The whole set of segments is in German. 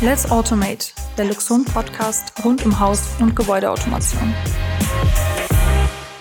Let's Automate, der Luxon-Podcast rund um Haus- und Gebäudeautomation.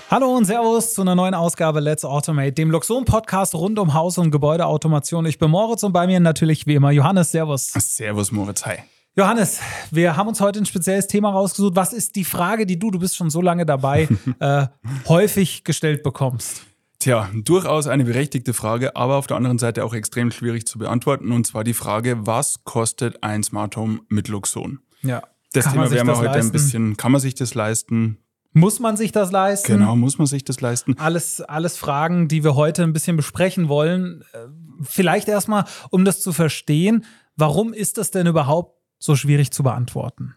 Hallo und Servus zu einer neuen Ausgabe Let's Automate, dem Luxon-Podcast rund um Haus- und Gebäudeautomation. Ich bin Moritz und bei mir natürlich wie immer Johannes. Servus. Servus, Moritz. Hi. Johannes, wir haben uns heute ein spezielles Thema rausgesucht. Was ist die Frage, die du, du bist schon so lange dabei, äh, häufig gestellt bekommst? Tja, durchaus eine berechtigte Frage, aber auf der anderen Seite auch extrem schwierig zu beantworten. Und zwar die Frage, was kostet ein Smart Home mit Luxon? Ja. Das Kann Thema werden wir heute leisten? ein bisschen, kann man sich das leisten? Muss man sich das leisten? Genau, muss man sich das leisten? Alles, alles Fragen, die wir heute ein bisschen besprechen wollen. Äh, Vielleicht erstmal, um das zu verstehen, warum ist das denn überhaupt so schwierig zu beantworten?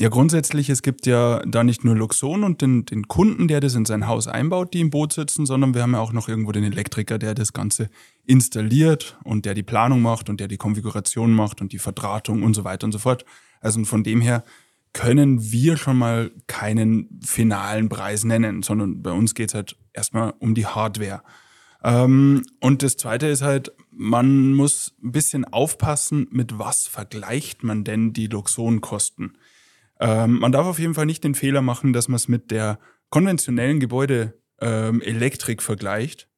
Ja, grundsätzlich, es gibt ja da nicht nur Luxon und den, den Kunden, der das in sein Haus einbaut, die im Boot sitzen, sondern wir haben ja auch noch irgendwo den Elektriker, der das Ganze installiert und der die Planung macht und der die Konfiguration macht und die Verdrahtung und so weiter und so fort. Also von dem her können wir schon mal keinen finalen Preis nennen, sondern bei uns geht's halt erstmal um die Hardware. Ähm, und das Zweite ist halt, man muss ein bisschen aufpassen, mit was vergleicht man denn die Luxon-Kosten. Ähm, man darf auf jeden Fall nicht den Fehler machen, dass man es mit der konventionellen Gebäudeelektrik ähm, Elektrik vergleicht,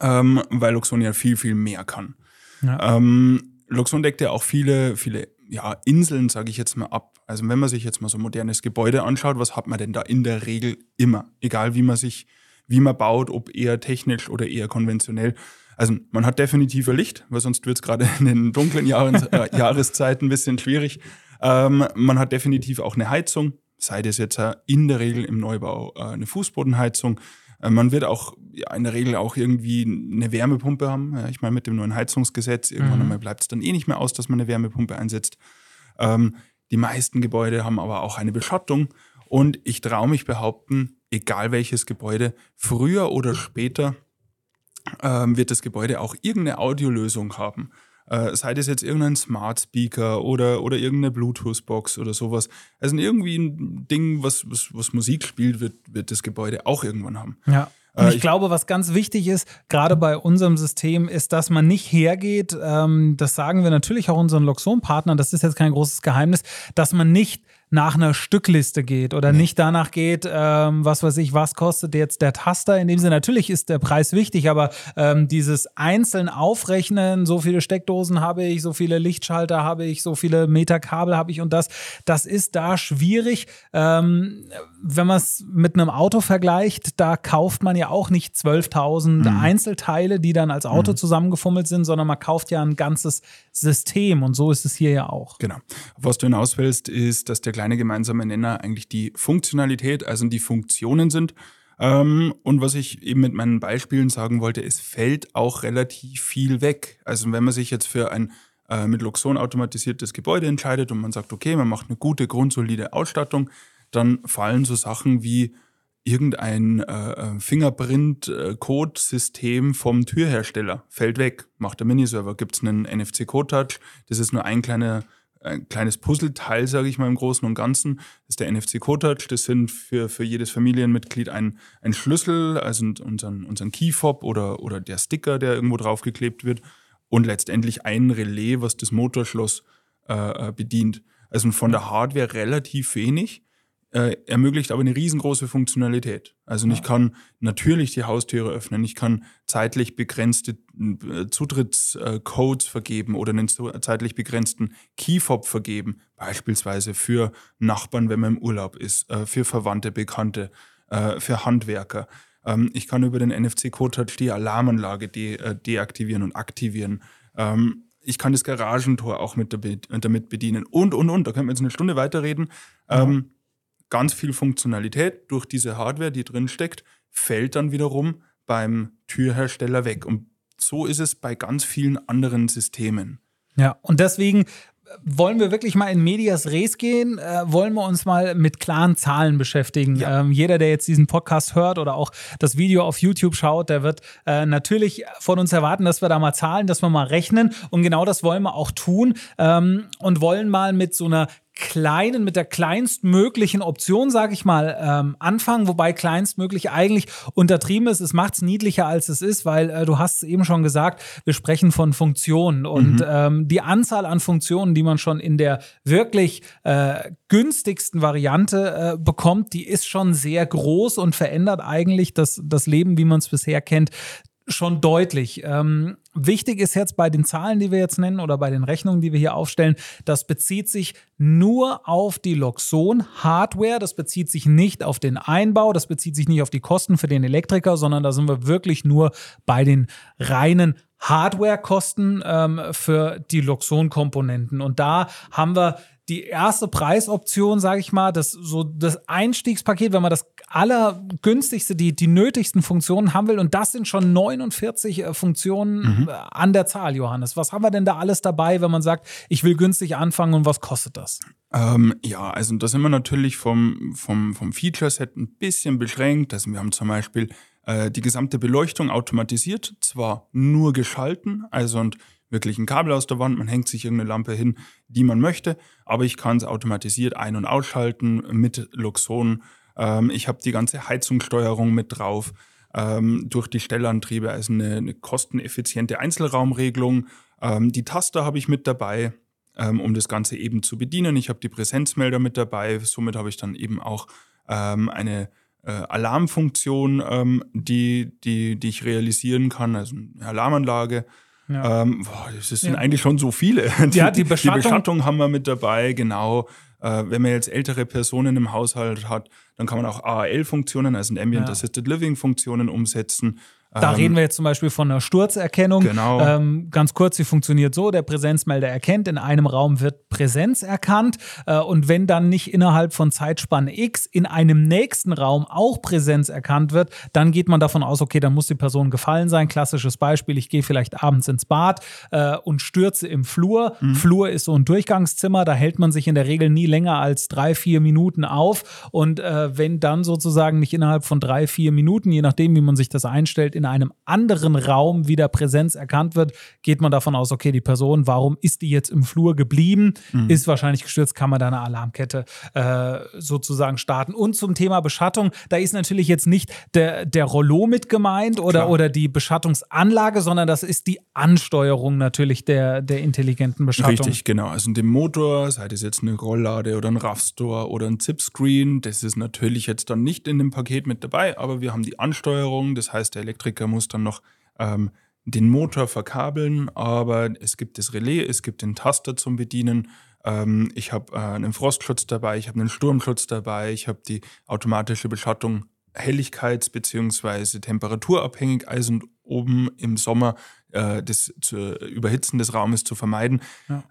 ähm, weil Luxon ja viel, viel mehr kann. Ja. Ähm, Luxon deckt ja auch viele, viele ja, Inseln, sage ich jetzt mal, ab. Also wenn man sich jetzt mal so ein modernes Gebäude anschaut, was hat man denn da in der Regel immer? Egal wie man sich, wie man baut, ob eher technisch oder eher konventionell. Also man hat definitiv ein Licht, weil sonst wird es gerade in den dunklen Jahren, äh, Jahreszeiten ein bisschen schwierig. Ähm, man hat definitiv auch eine Heizung, sei das jetzt äh, in der Regel im Neubau äh, eine Fußbodenheizung. Äh, man wird auch ja, in der Regel auch irgendwie eine Wärmepumpe haben. Ja, ich meine, mit dem neuen Heizungsgesetz, irgendwann Mhm. einmal bleibt es dann eh nicht mehr aus, dass man eine Wärmepumpe einsetzt. Ähm, die meisten Gebäude haben aber auch eine Beschattung. Und ich traue mich behaupten, egal welches Gebäude, früher oder später ähm, wird das Gebäude auch irgendeine Audiolösung haben. Äh, sei das jetzt irgendein Smart Speaker oder, oder irgendeine Bluetooth-Box oder sowas. Also irgendwie ein Ding, was, was, was Musik spielt, wird, wird das Gebäude auch irgendwann haben. Ja. Und Äh, ich, ich- glaube, was ganz wichtig ist, gerade bei unserem System, ist, dass man nicht hergeht, ähm, das sagen wir natürlich auch unseren Luxon-Partnern, das ist jetzt kein großes Geheimnis, dass man nicht nach einer Stückliste geht oder nicht danach geht, ähm, was weiß ich, was kostet jetzt der Taster. In dem Sinne, natürlich ist der Preis wichtig, aber ähm, dieses einzeln aufrechnen, so viele Steckdosen habe ich, so viele Lichtschalter habe ich, so viele Meter Kabel habe ich und das, das ist da schwierig. Ähm, wenn man es mit einem Auto vergleicht, da kauft man ja auch nicht 12.000 Einzelteile, die dann als Auto zusammengefummelt sind, sondern man kauft ja ein ganzes System und so ist es hier ja auch. Genau. Was du hinaus willst, ist, dass der kleine gemeinsame Nenner eigentlich die Funktionalität, also die Funktionen sind. Ähm, und was ich eben mit meinen Beispielen sagen wollte, es fällt auch relativ viel weg. Also wenn man sich jetzt für ein äh, mit Luxon automatisiertes Gebäude entscheidet und man sagt, okay, man macht eine gute, grundsolide Ausstattung, dann fallen so Sachen wie irgendein äh, Fingerprint-Code-System vom Türhersteller fällt weg, macht der Miniserver. Gibt es einen NFC-Code-Touch, das ist nur ein, kleiner, ein kleines Puzzleteil, sage ich mal im Großen und Ganzen. Ist der NFC-Code-Touch, das sind für, für jedes Familienmitglied ein, ein Schlüssel, also unseren, unseren Keyfob oder, oder der Sticker, der irgendwo draufgeklebt wird und letztendlich ein Relais, was das Motorschloss äh, äh, bedient. Also von der Hardware relativ wenig äh, ermöglicht aber eine riesengroße Funktionalität. Also ich kann natürlich die Haustüre öffnen, ich kann zeitlich begrenzte äh, Zutrittscodes vergeben oder einen zeitlich begrenzten Keyfob vergeben, beispielsweise für Nachbarn, wenn man im Urlaub ist, äh, für Verwandte, Bekannte, äh, für Handwerker. Ähm, ich kann über den NFC-Code-Touch die Alarmanlage de deaktivieren und aktivieren. Ähm, ich kann das Garagentor auch mit damit, bedienen und, und, und. Da können wir jetzt eine Stunde weiterreden. Ähm, ganz viel Funktionalität durch diese Hardware, die drin steckt, fällt dann wiederum beim Türhersteller weg. Und so ist es bei ganz vielen anderen Systemen. Ja, und deswegen wollen wir wirklich mal in Medias Res gehen, äh, wollen wir uns mal mit klaren Zahlen beschäftigen. Ja. Ähm, jeder, der jetzt diesen Podcast hört oder auch das Video auf YouTube schaut, der wird äh, natürlich von uns erwarten, dass wir da mal zahlen, dass wir mal rechnen. Und genau das wollen wir auch tun ähm, und wollen mal mit so einer kleinen, mit der kleinstmöglichen Option, sage ich mal, ähm, anfangen, wobei kleinstmöglich eigentlich untertrieben ist. Es macht es niedlicher, als es ist, weil äh, du hast es eben schon gesagt, wir sprechen von Funktionen und mhm. ähm, die Anzahl an Funktionen, die man schon in der wirklich äh, günstigsten Variante äh, bekommt, die ist schon sehr groß und verändert eigentlich das, das Leben, wie man es bisher kennt, schon deutlich. Ähm, wichtig ist jetzt bei den Zahlen, die wir jetzt nennen oder bei den Rechnungen, die wir hier aufstellen, das bezieht sich nur auf die Loxon-Hardware. Das bezieht sich nicht auf den Einbau, das bezieht sich nicht auf die Kosten für den Elektriker, sondern da sind wir wirklich nur bei den reinen Hardware-Kosten ähm, für die Loxon-Komponenten. Und da haben wir die erste Preisoption, sage ich mal, das so das Einstiegspaket, wenn man das allergünstigste, die, die nötigsten Funktionen haben will. Und das sind schon 49 äh, Funktionen mhm. Äh, an der Zahl, Johannes. Was haben wir denn da alles dabei, wenn man sagt, ich will günstig anfangen und was kostet das? Ähm, ja, also da sind wir natürlich vom, vom, vom Feature-Set ein bisschen beschränkt. Also wir haben zum Beispiel äh, die gesamte Beleuchtung automatisiert, zwar nur geschalten, also und wirklich ein Kabel aus der Wand, man hängt sich irgendeine Lampe hin, die man möchte, aber ich kann es automatisiert ein- und ausschalten mit Luxon. Ähm, ich habe die ganze Heizungssteuerung mit drauf. Ähm, durch die Stellantriebe, also eine, eine kosteneffiziente Einzelraumregelung. Ähm, die Taster habe ich mit dabei, ähm, um das Ganze eben zu bedienen. Ich habe die Präsenzmelder mit dabei, somit habe ich dann eben auch ähm, eine äh, Alarmfunktion, ähm, die, die, die ich realisieren kann, also eine Alarmanlage. Ja. Ähm, boah, das sind ja. eigentlich schon so viele. Die, ja, die Beschattung, die Beschattung haben wir mit dabei, genau. Äh, wenn man jetzt ältere Personen im Haushalt hat, dann kann man auch AAL-Funktionen, also Ambient Assisted Living-Funktionen umsetzen. Da ähm, reden wir jetzt zum Beispiel von einer Sturzerkennung. Genau. Ähm, ganz kurz, sie funktioniert so: Der Präsenzmelder erkennt, in einem Raum wird Präsenz erkannt. Äh, und wenn dann nicht innerhalb von Zeitspanne X in einem nächsten Raum auch Präsenz erkannt wird, dann geht man davon aus, okay, dann muss die Person gefallen sein. Klassisches Beispiel: Ich gehe vielleicht abends ins Bad äh, und stürze im Flur. Mhm. Flur ist so ein Durchgangszimmer, da hält man sich in der Regel nie länger als drei, vier Minuten auf. Und äh, wenn dann sozusagen nicht innerhalb von drei, vier Minuten, je nachdem, wie man sich das einstellt, in in einem anderen Raum wieder Präsenz erkannt wird, geht man davon aus, okay, die Person, warum ist die jetzt im Flur geblieben? Mhm. Ist wahrscheinlich gestürzt, kann man da eine Alarmkette äh, sozusagen starten. Und zum Thema Beschattung, da ist natürlich jetzt nicht der, der Rollo mit gemeint oder, oder die Beschattungsanlage, sondern das ist die Ansteuerung natürlich der, der intelligenten Beschattung. Richtig, genau. Also in dem Motor, sei das jetzt eine Rolllade oder ein RAV-Store oder ein ZIP-Screen, das ist natürlich jetzt dann nicht in dem Paket mit dabei, aber wir haben die Ansteuerung, das heißt, der Elektriker Elektriker muss dann noch ähm, den Motor verkabeln, aber es gibt das Relais, es gibt den Taster zum Bedienen. Ähm, ich habe äh, einen Frostschutz dabei, ich habe einen Sturmschutz dabei, ich habe die automatische Beschattung helligkeits- bzw. temperaturabhängig, also oben im Sommer äh, das zu, Überhitzen des Raumes zu vermeiden. Ja.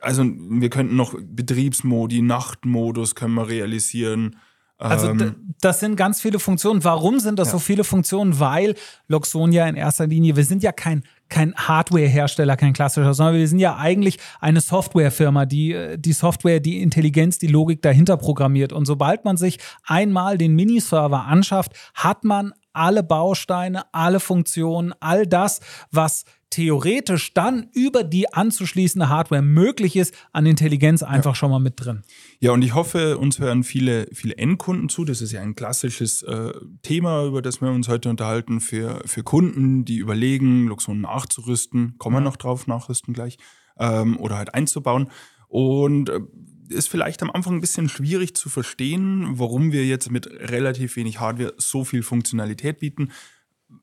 Also wir könnten noch Betriebsmodi, Nachtmodus können wir realisieren. Also ähm, das sind ganz viele Funktionen. Warum sind das ja. so viele Funktionen? Weil Loxonia in erster Linie, wir sind ja kein, kein Hardware-Hersteller, kein klassischer, sondern wir sind ja eigentlich eine Softwarefirma, die die Software, die Intelligenz, die Logik dahinter programmiert. Und sobald man sich einmal den Miniserver anschafft, hat man alle Bausteine, alle Funktionen, all das, was theoretisch dann über die anzuschließende Hardware möglich ist, an Intelligenz einfach ja. schon mal mit drin. Ja, und ich hoffe, uns hören viele, viele Endkunden zu. Das ist ja ein klassisches äh, Thema, über das wir uns heute unterhalten, für, für Kunden, die überlegen, Luxon nachzurüsten, kommen wir noch drauf, nachrüsten gleich, ähm, oder halt einzubauen. Und äh, ist vielleicht am Anfang ein bisschen schwierig zu verstehen, warum wir jetzt mit relativ wenig Hardware so viel Funktionalität bieten.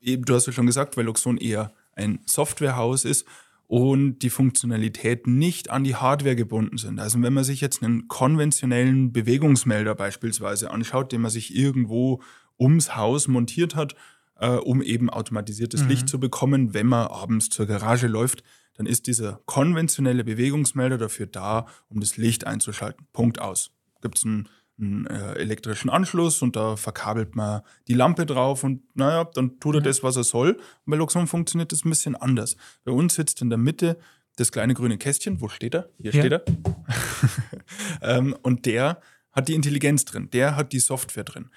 Du hast ja schon gesagt, weil Luxon eher ein Softwarehaus ist und die Funktionalitäten nicht an die Hardware gebunden sind. Also wenn man sich jetzt einen konventionellen Bewegungsmelder beispielsweise anschaut, den man sich irgendwo ums Haus montiert hat, äh, um eben automatisiertes mhm. Licht zu bekommen, wenn man abends zur Garage läuft, dann ist dieser konventionelle Bewegungsmelder dafür da, um das Licht einzuschalten. Punkt aus. Gibt es einen einen äh, elektrischen Anschluss und da verkabelt man die Lampe drauf und naja, dann tut er ja. das, was er soll. Und bei Luxon funktioniert das ein bisschen anders. Bei uns sitzt in der Mitte das kleine grüne Kästchen. Wo steht er? Hier ja. steht er. ähm, und der hat die Intelligenz drin, der hat die Software drin.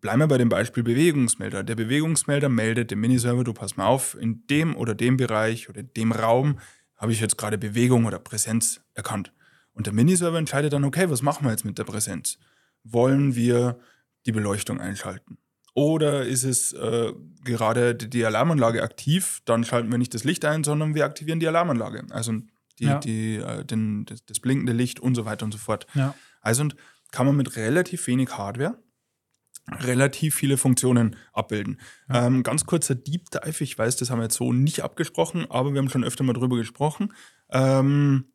Bleiben wir bei dem Beispiel Bewegungsmelder. Der Bewegungsmelder meldet dem Miniserver, du pass mal auf, in dem oder dem Bereich oder dem Raum habe ich jetzt gerade Bewegung oder Präsenz erkannt. Und der Miniserver entscheidet dann, okay, was machen wir jetzt mit der Präsenz? Wollen wir die Beleuchtung einschalten? Oder ist es äh, gerade die Alarmanlage aktiv, dann schalten wir nicht das Licht ein, sondern wir aktivieren die Alarmanlage. Also die, Ja. die, äh, den, das, das blinkende Licht und so weiter und so fort. Ja. Also und kann man mit relativ wenig Hardware relativ viele Funktionen abbilden. Ähm, ganz kurzer Deep Dive, ich weiß, das haben wir jetzt so nicht abgesprochen, aber wir haben schon öfter mal drüber gesprochen. Ähm,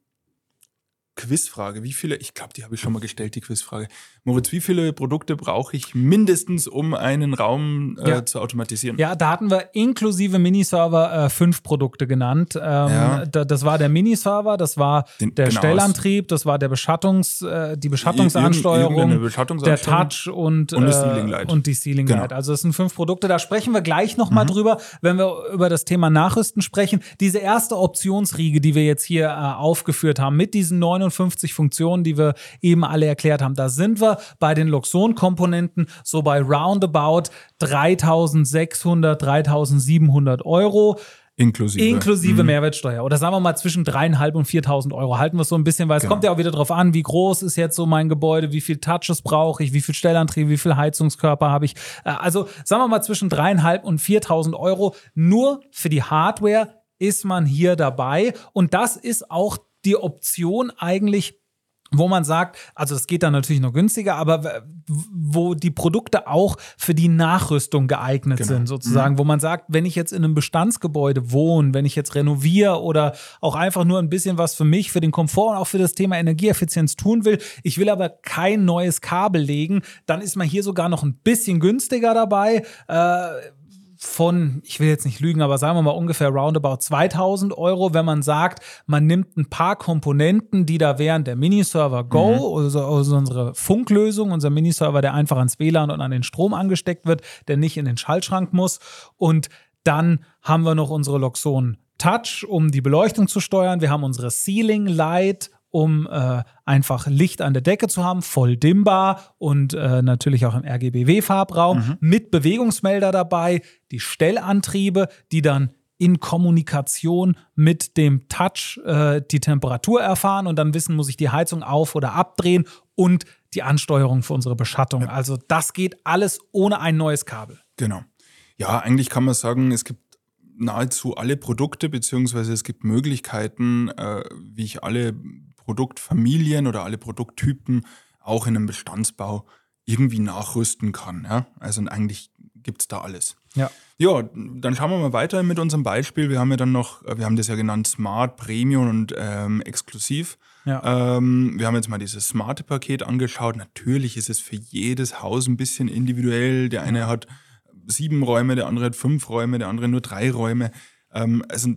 Quizfrage, wie viele, ich glaube, die habe ich schon mal gestellt, die Quizfrage. Moritz, wie viele Produkte brauche ich mindestens, um einen Raum äh, Ja. zu automatisieren? Ja, da hatten wir inklusive Miniserver äh, fünf Produkte genannt. Ähm, Ja. da, das war der Miniserver, das war Den- der genau, Stellantrieb, das war der Beschattungs, äh, die Beschattungsansteuerung, der. Touch und, Und äh, Ceiling Light. und die Ceiling Genau. Mhm. Light. Also das sind fünf Produkte. Da sprechen wir gleich nochmal drüber, wenn wir über das Thema Nachrüsten sprechen. Diese erste Optionsriege, die wir jetzt hier äh, aufgeführt haben, mit diesen 59 Funktionen, die wir eben alle erklärt haben, da sind wir bei den Luxon-Komponenten so bei roundabout 3600, 3700 Euro. Inklusive. Inklusive Mehrwertsteuer. Oder sagen wir mal zwischen dreieinhalb und 4.000 Euro. Halten wir es so ein bisschen, weil es Genau. kommt ja auch wieder drauf an, wie groß ist jetzt so mein Gebäude, wie viel Touches brauche ich, wie viel Stellantrieb, wie viel Heizungskörper habe ich. Äh, Also sagen wir mal zwischen dreieinhalb und 4.000 Euro. Nur für die Hardware ist man hier dabei. Und das ist auch die Option eigentlich, wo man sagt, also das geht dann natürlich noch günstiger, aber wo die Produkte auch für die Nachrüstung geeignet Genau. sind, sozusagen, wo man sagt, wenn ich jetzt in einem Bestandsgebäude wohne, wenn ich jetzt renoviere oder auch einfach nur ein bisschen was für mich, für den Komfort und auch für das Thema Energieeffizienz tun will, ich will aber kein neues Kabel legen, dann ist man hier sogar noch ein bisschen günstiger dabei. Äh, von, ich will jetzt nicht lügen, aber sagen wir mal ungefähr roundabout 2000 Euro, wenn man sagt, man nimmt ein paar Komponenten, die da wären, der Miniserver Go, also, also unsere Funklösung, unser Miniserver, der einfach ans WLAN und an den Strom angesteckt wird, der nicht in den Schaltschrank muss. Und dann haben wir noch unsere Loxon Touch, um die Beleuchtung zu steuern. Wir haben unsere Ceiling Light, um äh, einfach Licht an der Decke zu haben, voll dimmbar und äh, natürlich auch im RGBW-Farbraum mit Bewegungsmelder dabei, die Stellantriebe, die dann in Kommunikation mit dem Touch äh, die Temperatur erfahren und dann wissen, muss ich die Heizung auf oder abdrehen und die Ansteuerung für unsere Beschattung. Also das geht alles ohne ein neues Kabel. Genau. Ja, eigentlich kann man sagen, es gibt nahezu alle Produkte, beziehungsweise es gibt Möglichkeiten, äh, wie ich alle Produktfamilien oder alle Produkttypen auch in einem Bestandsbau irgendwie nachrüsten kann. Ja? Also eigentlich gibt es da alles. Ja. Ja, dann schauen wir mal weiter mit unserem Beispiel. Wir haben ja dann noch, äh, wir haben das ja genannt Smart, Premium und ähm, Exklusiv. Ja. Ähm, wir haben jetzt mal dieses smarte Paket angeschaut. Natürlich ist es für jedes Haus ein bisschen individuell. Der eine hat sieben Räume, der andere hat fünf Räume, der andere nur drei Räume. Ähm, also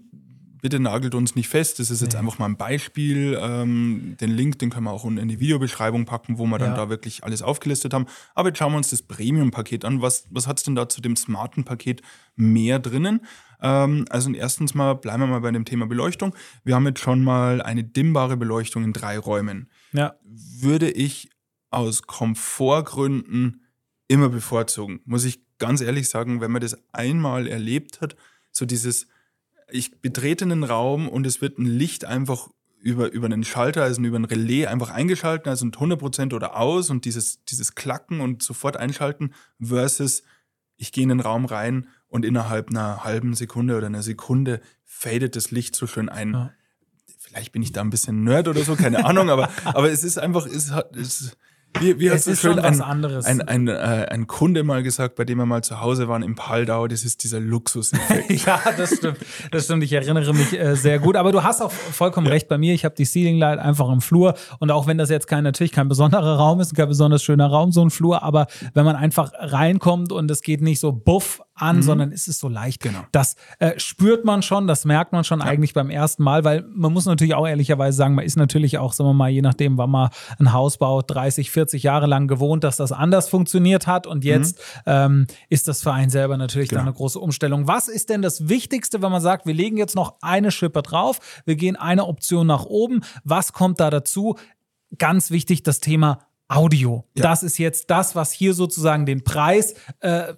bitte nagelt uns nicht fest. Das ist jetzt Nee. einfach mal ein Beispiel. Ähm, den Link, den können wir auch unten in die Videobeschreibung packen, wo wir dann Ja. da wirklich alles aufgelistet haben. Aber jetzt schauen wir uns das Premium-Paket an. Was, was hat es denn da zu dem smarten Paket mehr drinnen? Ähm, also erstens mal bleiben wir mal bei dem Thema Beleuchtung. Wir haben jetzt schon mal eine dimmbare Beleuchtung in drei Räumen. Ja. Würde ich aus Komfortgründen immer bevorzugen. Muss ich ganz ehrlich sagen, wenn man das einmal erlebt hat, so dieses, ich betrete einen Raum und es wird ein Licht einfach über, über einen Schalter, also über ein Relais einfach eingeschalten, also ein 100% oder aus und dieses, dieses Klacken und sofort einschalten versus ich gehe in den Raum rein und innerhalb einer halben Sekunde oder einer Sekunde fadet das Licht so schön ein. Ja. Vielleicht bin ich da ein bisschen Nerd oder so, keine Ahnung, aber, aber es ist einfach, es hat, es, wie, wie hat Es so ist schön schon was ein, anderes. ein, ein, äh, ein Kunde mal gesagt, bei dem wir mal zu Hause waren im Paldau, das ist dieser Luxuseffekt. Ja, das stimmt. Das stimmt. Ich erinnere mich äh, sehr gut. Aber du hast auch vollkommen recht bei mir. Ich habe die Ceiling Light einfach im Flur. Und auch wenn das jetzt kein, natürlich kein besonderer Raum ist, kein besonders schöner Raum, so ein Flur, aber wenn man einfach reinkommt und es geht nicht so buff an, sondern es ist so leicht. Genau. Das äh, spürt man schon, das merkt man schon eigentlich beim ersten Mal, weil man muss natürlich auch ehrlicherweise sagen, man ist natürlich auch, sagen wir mal, je nachdem, wann man ein Haus baut, 30, 40 Jahre lang gewohnt, dass das anders funktioniert hat. Und jetzt ähm, ist das für einen selber natürlich dann Genau. eine große Umstellung. Was ist denn das Wichtigste, wenn man sagt, wir legen jetzt noch eine Schippe drauf, wir gehen eine Option nach oben? Was kommt da dazu? Ganz wichtig, das Thema Audio. Ja. Das ist jetzt das, was hier sozusagen den Preis äh,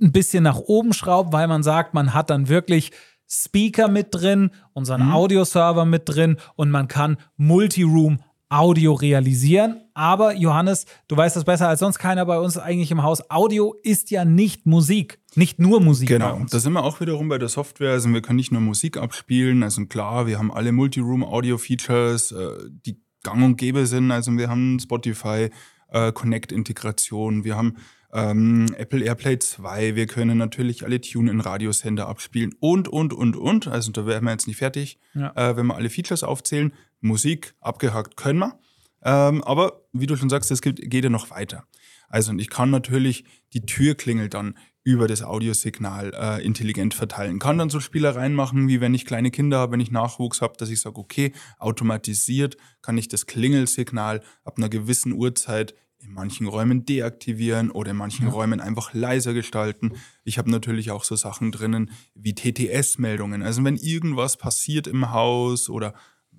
ein bisschen nach oben schraubt, weil man sagt, man hat dann wirklich Speaker mit drin, unseren Audioserver mit drin und man kann Multiroom Audio realisieren. Aber Johannes, du weißt das besser als sonst keiner bei uns eigentlich im Haus. Audio ist ja nicht Musik, nicht nur Musik. Genau, da sind wir auch wiederum bei der Software. Also wir können nicht nur Musik abspielen. Also klar, wir haben alle Multiroom-Audio-Features, äh, die gang und gäbe sind. Also wir haben Spotify, äh, Connect-Integration, wir haben ähm, Apple AirPlay 2, wir können natürlich alle Tune-in-Radiosender abspielen und, und, und, und. Also da wären wir jetzt nicht fertig, ja. äh, wenn wir alle Features aufzählen. Musik abgehakt können wir. Ähm, aber wie du schon sagst, es geht, ja noch weiter. Also und ich kann natürlich die Türklingel dann über das Audiosignal äh, intelligent verteilen. Kann dann so Spielereien machen, wie wenn ich kleine Kinder habe, wenn ich Nachwuchs habe, dass ich sage, okay, automatisiert kann ich das Klingelsignal ab einer gewissen Uhrzeit in manchen Räumen deaktivieren oder in manchen ja. Räumen einfach leiser gestalten. Ich habe natürlich auch so Sachen drinnen wie TTS-Meldungen. Also wenn irgendwas passiert im Haus oder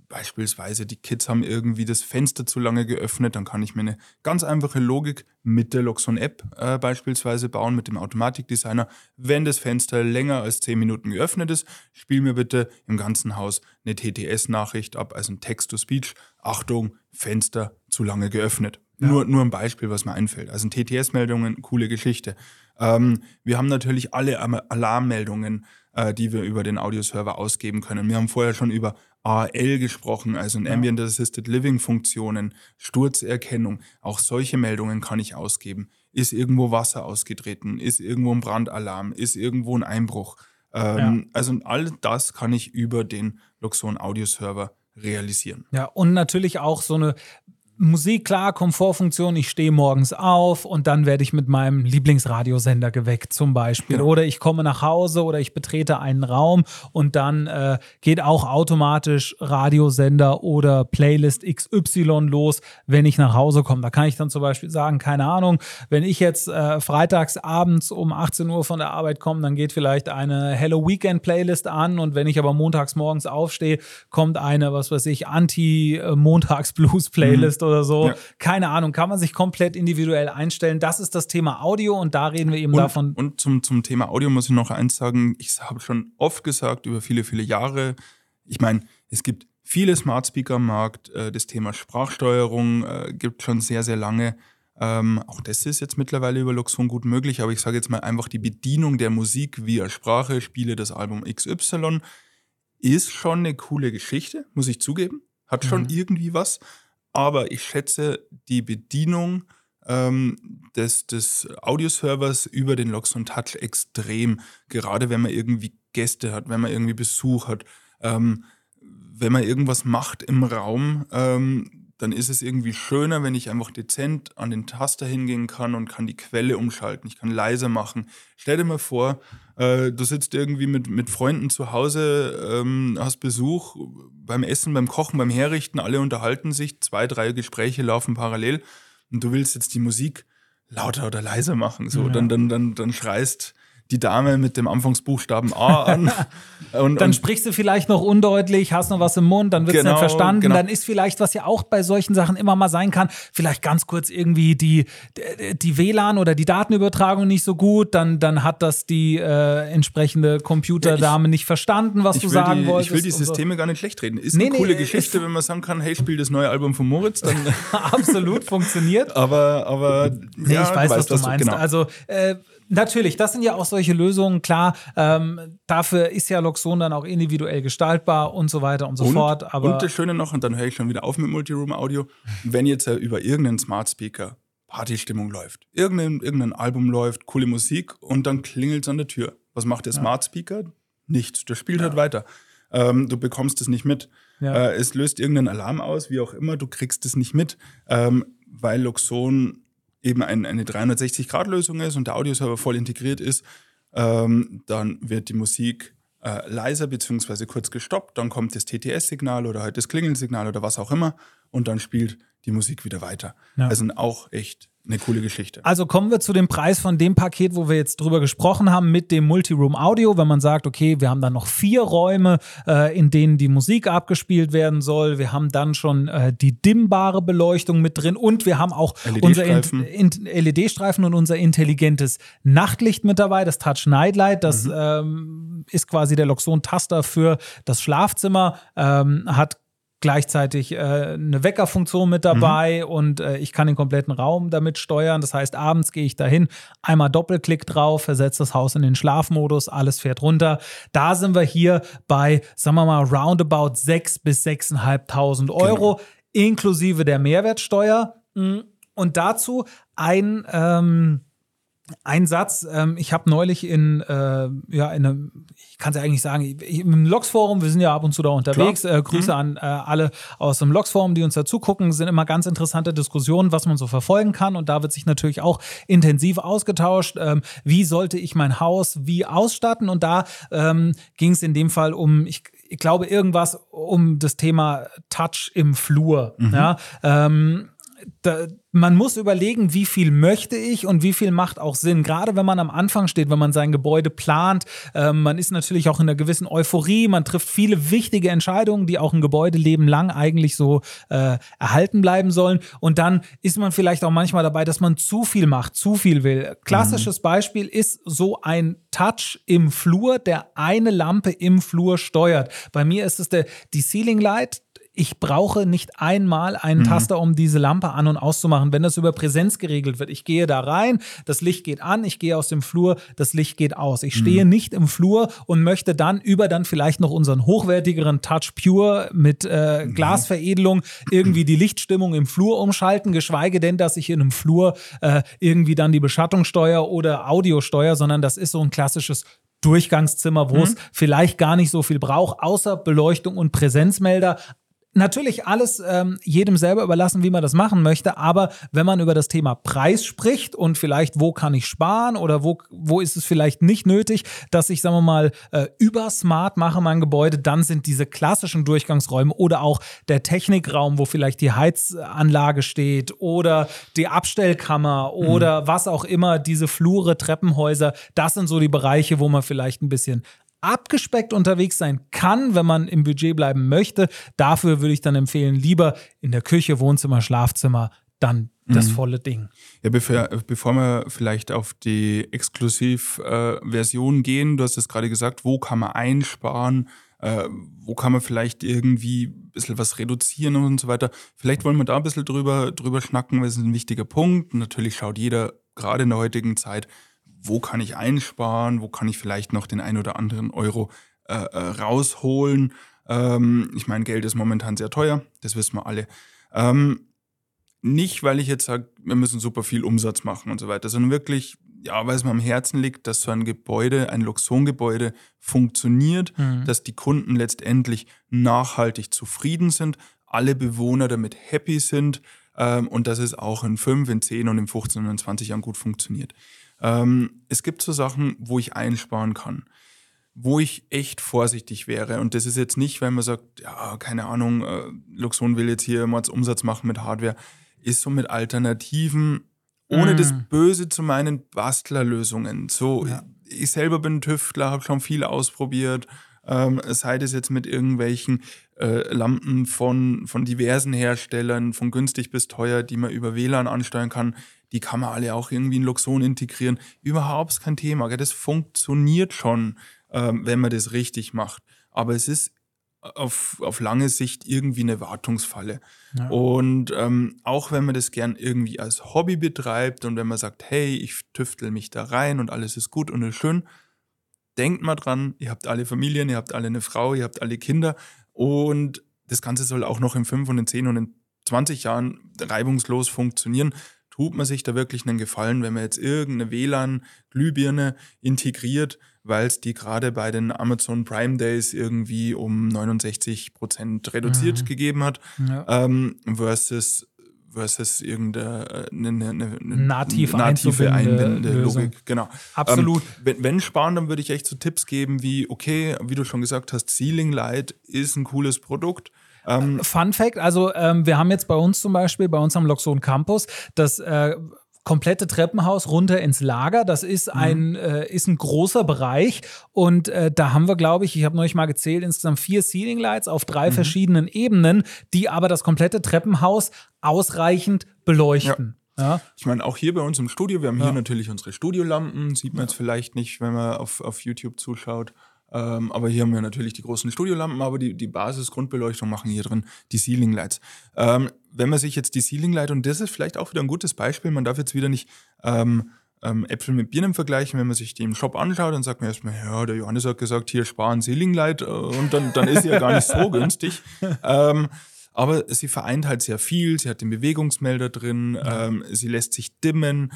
beispielsweise die Kids haben irgendwie das Fenster zu lange geöffnet, dann kann ich mir eine ganz einfache Logik mit der Loxon-App äh, beispielsweise bauen, mit dem Automatikdesigner. Wenn das Fenster länger als 10 Minuten geöffnet ist, spiel mir bitte im ganzen Haus eine TTS-Nachricht ab, also ein Text-to-Speech. Achtung, Fenster zu lange geöffnet. Ja. Nur, nur ein Beispiel, was mir einfällt. Also TTS-Meldungen, coole Geschichte. Ähm, wir haben natürlich alle Alarmmeldungen, äh, die wir über den Audioserver ausgeben können. Wir haben vorher schon über AL gesprochen, also in ja. Ambient Assisted Living Funktionen, Sturzerkennung. Auch solche Meldungen kann ich ausgeben. Ist irgendwo Wasser ausgetreten? Ist irgendwo ein Brandalarm? Ist irgendwo ein Einbruch? Ähm, ja. Also all das kann ich über den Luxon Audioserver realisieren. Ja, und natürlich auch so eine Musik, klar, Komfortfunktion, ich stehe morgens auf und dann werde ich mit meinem Lieblingsradiosender geweckt zum Beispiel. Ja. Oder ich komme nach Hause oder ich betrete einen Raum und dann äh, geht auch automatisch Radiosender oder Playlist XY los, wenn ich nach Hause komme. Da kann ich dann zum Beispiel sagen, keine Ahnung, wenn ich jetzt äh, freitags abends um 18 Uhr von der Arbeit komme, dann geht vielleicht eine Hello Weekend Playlist an und wenn ich aber montags morgens aufstehe, kommt eine, was weiß ich, Anti-Montags-Blues Playlist mhm oder so. Ja. Keine Ahnung, kann man sich komplett individuell einstellen. Das ist das Thema Audio und da reden wir eben und, davon. Und zum, zum Thema Audio muss ich noch eins sagen. Ich habe schon oft gesagt, über viele, viele Jahre, ich meine, es gibt viele Smart Speaker am Markt. Äh, das Thema Sprachsteuerung äh, gibt schon sehr, sehr lange. Ähm, auch das ist jetzt mittlerweile über Luxon gut möglich, aber ich sage jetzt mal einfach die Bedienung der Musik via Sprache, spiele das Album XY, ist schon eine coole Geschichte, muss ich zugeben. Hat schon mhm. irgendwie was aber ich schätze die Bedienung ähm, des, des Audioservers über den Loxon Touch extrem, gerade wenn man irgendwie Gäste hat, wenn man irgendwie Besuch hat, ähm, wenn man irgendwas macht im Raum, ähm, dann ist es irgendwie schöner, wenn ich einfach dezent an den Taster hingehen kann und kann die Quelle umschalten. Ich kann leiser machen. Stell dir mal vor, äh, du sitzt irgendwie mit, mit Freunden zu Hause, ähm, hast Besuch beim Essen, beim Kochen, beim Herrichten, alle unterhalten sich, zwei, drei Gespräche laufen parallel und du willst jetzt die Musik lauter oder leiser machen. So, ja. dann, dann, dann, dann schreist die Dame mit dem Anfangsbuchstaben A an. Und, dann und sprichst du vielleicht noch undeutlich, hast noch was im Mund, dann wird es genau, nicht verstanden. Genau. Dann ist vielleicht, was ja auch bei solchen Sachen immer mal sein kann, vielleicht ganz kurz irgendwie die, die WLAN oder die Datenübertragung nicht so gut, dann, dann hat das die äh, entsprechende Computerdame ja, ich, nicht verstanden, was du sagen die, wolltest. Ich will die Systeme so. gar nicht schlecht reden. Ist nee, eine coole nee, Geschichte, wenn man sagen kann, hey, spiel das neue Album von Moritz, dann absolut funktioniert. Aber, aber nee, ja, ich weiß, weißt, was du meinst. Genau. Also äh, Natürlich, das sind ja auch solche Lösungen, klar. Ähm, dafür ist ja Loxon dann auch individuell gestaltbar und so weiter und so und, fort. Aber und das Schöne noch, und dann höre ich schon wieder auf mit Multiroom Audio, wenn jetzt äh, über irgendeinen Smart Speaker Partystimmung läuft, irgendein, irgendein Album läuft, coole Musik und dann klingelt es an der Tür. Was macht der ja. Smart Speaker? Nichts. Der spielt halt ja. halt weiter. Ähm, du bekommst es nicht mit. Ja. Äh, es löst irgendeinen Alarm aus, wie auch immer, du kriegst es nicht mit, ähm, weil Luxon eben ein, eine 360-Grad-Lösung ist und der Audioserver voll integriert ist, ähm, dann wird die Musik äh, leiser bzw. kurz gestoppt, dann kommt das TTS-Signal oder halt das Klingelsignal oder was auch immer und dann spielt die Musik wieder weiter. Ja. Also auch echt eine coole Geschichte. Also kommen wir zu dem Preis von dem Paket, wo wir jetzt drüber gesprochen haben, mit dem Multiroom Audio. Wenn man sagt, okay, wir haben dann noch vier Räume, äh, in denen die Musik abgespielt werden soll. Wir haben dann schon äh, die dimmbare Beleuchtung mit drin und wir haben auch unser LED-Streifen und unser intelligentes Nachtlicht mit dabei, das Touch Nightlight. Das mhm. ähm, ist quasi der Loxon-Taster für das Schlafzimmer, ähm, hat gleichzeitig äh, eine Weckerfunktion mit dabei mhm. und äh, ich kann den kompletten Raum damit steuern. Das heißt, abends gehe ich dahin, einmal Doppelklick drauf, versetze das Haus in den Schlafmodus, alles fährt runter. Da sind wir hier bei, sagen wir mal, roundabout 6.000 bis 6.500 Euro, genau. inklusive der Mehrwertsteuer. Mm, und dazu ein ähm, ein Satz, ähm, ich habe neulich in, äh, ja, in einem, ich kann es ja eigentlich sagen, im Logs-Forum, wir sind ja ab und zu da unterwegs, äh, Grüße mhm. an äh, alle aus dem Logs-Forum, die uns dazu gucken, sind immer ganz interessante Diskussionen, was man so verfolgen kann und da wird sich natürlich auch intensiv ausgetauscht, ähm, wie sollte ich mein Haus wie ausstatten und da ähm, ging es in dem Fall um, ich, ich glaube, irgendwas um das Thema Touch im Flur. Mhm. Ja, ähm, da, man muss überlegen, wie viel möchte ich und wie viel macht auch Sinn. Gerade wenn man am Anfang steht, wenn man sein Gebäude plant, äh, man ist natürlich auch in einer gewissen Euphorie, man trifft viele wichtige Entscheidungen, die auch ein Gebäudeleben lang eigentlich so äh, erhalten bleiben sollen. Und dann ist man vielleicht auch manchmal dabei, dass man zu viel macht, zu viel will. Klassisches mhm. Beispiel ist so ein Touch im Flur, der eine Lampe im Flur steuert. Bei mir ist es der, die Ceiling Light, ich brauche nicht einmal einen mhm. Taster, um diese Lampe an- und auszumachen, wenn das über Präsenz geregelt wird. Ich gehe da rein, das Licht geht an, ich gehe aus dem Flur, das Licht geht aus. Ich stehe mhm. nicht im Flur und möchte dann über dann vielleicht noch unseren hochwertigeren Touch Pure mit äh, mhm. Glasveredelung irgendwie die Lichtstimmung im Flur umschalten, geschweige denn, dass ich in einem Flur äh, irgendwie dann die Beschattungssteuer steuere oder Audio steuere, sondern das ist so ein klassisches Durchgangszimmer, wo mhm. es vielleicht gar nicht so viel braucht, außer Beleuchtung und Präsenzmelder natürlich alles ähm, jedem selber überlassen, wie man das machen möchte. Aber wenn man über das Thema Preis spricht und vielleicht, wo kann ich sparen oder wo, wo ist es vielleicht nicht nötig, dass ich, sagen wir mal, äh, über smart mache mein Gebäude, dann sind diese klassischen Durchgangsräume oder auch der Technikraum, wo vielleicht die Heizanlage steht oder die Abstellkammer mhm. oder was auch immer, diese Flure, Treppenhäuser, das sind so die Bereiche, wo man vielleicht ein bisschen abgespeckt unterwegs sein kann, wenn man im Budget bleiben möchte. Dafür würde ich dann empfehlen, lieber in der Küche, Wohnzimmer, Schlafzimmer, dann das mhm. volle Ding. Ja, bevor, bevor wir vielleicht auf die Exklusivversion äh, gehen, du hast es gerade gesagt, wo kann man einsparen, äh, wo kann man vielleicht irgendwie ein bisschen was reduzieren und so weiter. Vielleicht wollen wir da ein bisschen drüber, drüber schnacken, weil es ist ein wichtiger Punkt. Natürlich schaut jeder gerade in der heutigen Zeit, wo kann ich einsparen, wo kann ich vielleicht noch den ein oder anderen Euro äh, äh, rausholen. Ähm, ich meine, Geld ist momentan sehr teuer, das wissen wir alle. Ähm, nicht, weil ich jetzt sage, wir müssen super viel Umsatz machen und so weiter, sondern wirklich, ja, weil es mir am Herzen liegt, dass so ein Gebäude, ein Luxon-Gebäude funktioniert, mhm. dass die Kunden letztendlich nachhaltig zufrieden sind, alle Bewohner damit happy sind ähm, und dass es auch in 5, in 10 und in 15 und in 20 Jahren gut funktioniert. Ähm, es gibt so Sachen, wo ich einsparen kann, wo ich echt vorsichtig wäre. Und das ist jetzt nicht, wenn man sagt, ja, keine Ahnung, äh, Luxon will jetzt hier mal Umsatz machen mit Hardware, ist so mit Alternativen, ohne mm. das Böse zu meinen, Bastlerlösungen. So, ja. ich selber bin Tüftler, habe schon viel ausprobiert. Ähm, sei das jetzt mit irgendwelchen äh, Lampen von, von diversen Herstellern, von günstig bis teuer, die man über WLAN ansteuern kann die kann man alle auch irgendwie in Luxon integrieren. Überhaupt kein Thema. Gell? Das funktioniert schon, ähm, wenn man das richtig macht. Aber es ist auf, auf lange Sicht irgendwie eine Wartungsfalle. Ja. Und ähm, auch wenn man das gern irgendwie als Hobby betreibt und wenn man sagt, hey, ich tüftel mich da rein und alles ist gut und ist schön, denkt mal dran, ihr habt alle Familien, ihr habt alle eine Frau, ihr habt alle Kinder und das Ganze soll auch noch in fünf und in zehn und in 20 Jahren reibungslos funktionieren tut man sich da wirklich einen Gefallen, wenn man jetzt irgendeine WLAN-Glühbirne integriert, weil es die gerade bei den Amazon Prime Days irgendwie um 69 Prozent reduziert mhm. gegeben hat, ja. ähm, versus versus irgendeine eine, eine, eine nativ native einbindende Logik. Genau. Absolut. Ähm, wenn, wenn sparen, dann würde ich echt so Tipps geben wie, okay, wie du schon gesagt hast, Ceiling Light ist ein cooles Produkt. Ähm, Fun Fact: Also, ähm, wir haben jetzt bei uns zum Beispiel, bei uns am Loxon Campus, das äh, komplette Treppenhaus runter ins Lager. Das ist mhm. ein, mhm. äh, ist ein großer Bereich und äh, da haben wir, glaube ich, ich habe neulich mal gezählt, insgesamt vier Ceiling Lights auf drei mhm. verschiedenen Ebenen, die aber das komplette Treppenhaus ausreichend beleuchten. Ja. Ja. Ich meine, auch hier bei uns im Studio, wir haben ja. hier natürlich unsere Studiolampen, sieht man jetzt vielleicht nicht, wenn man auf, auf YouTube zuschaut. Ähm, aber hier haben wir natürlich die großen Studiolampen, aber die, die Basis-Grundbeleuchtung machen hier drin die Ceiling Lights. Ähm, wenn man sich jetzt die Ceiling Light, und das ist vielleicht auch wieder ein gutes Beispiel, man darf jetzt wieder nicht ähm, ähm, Äpfel mit Birnen vergleichen, wenn man sich die im Shop anschaut, dann sagt man erstmal, ja, der Johannes hat gesagt, hier sparen Ceiling Light äh, und dann, dann ist sie ja gar nicht so günstig. Ähm, aber sie vereint halt sehr viel. Sie hat den Bewegungsmelder drin. Ja. Ähm, sie lässt sich dimmen,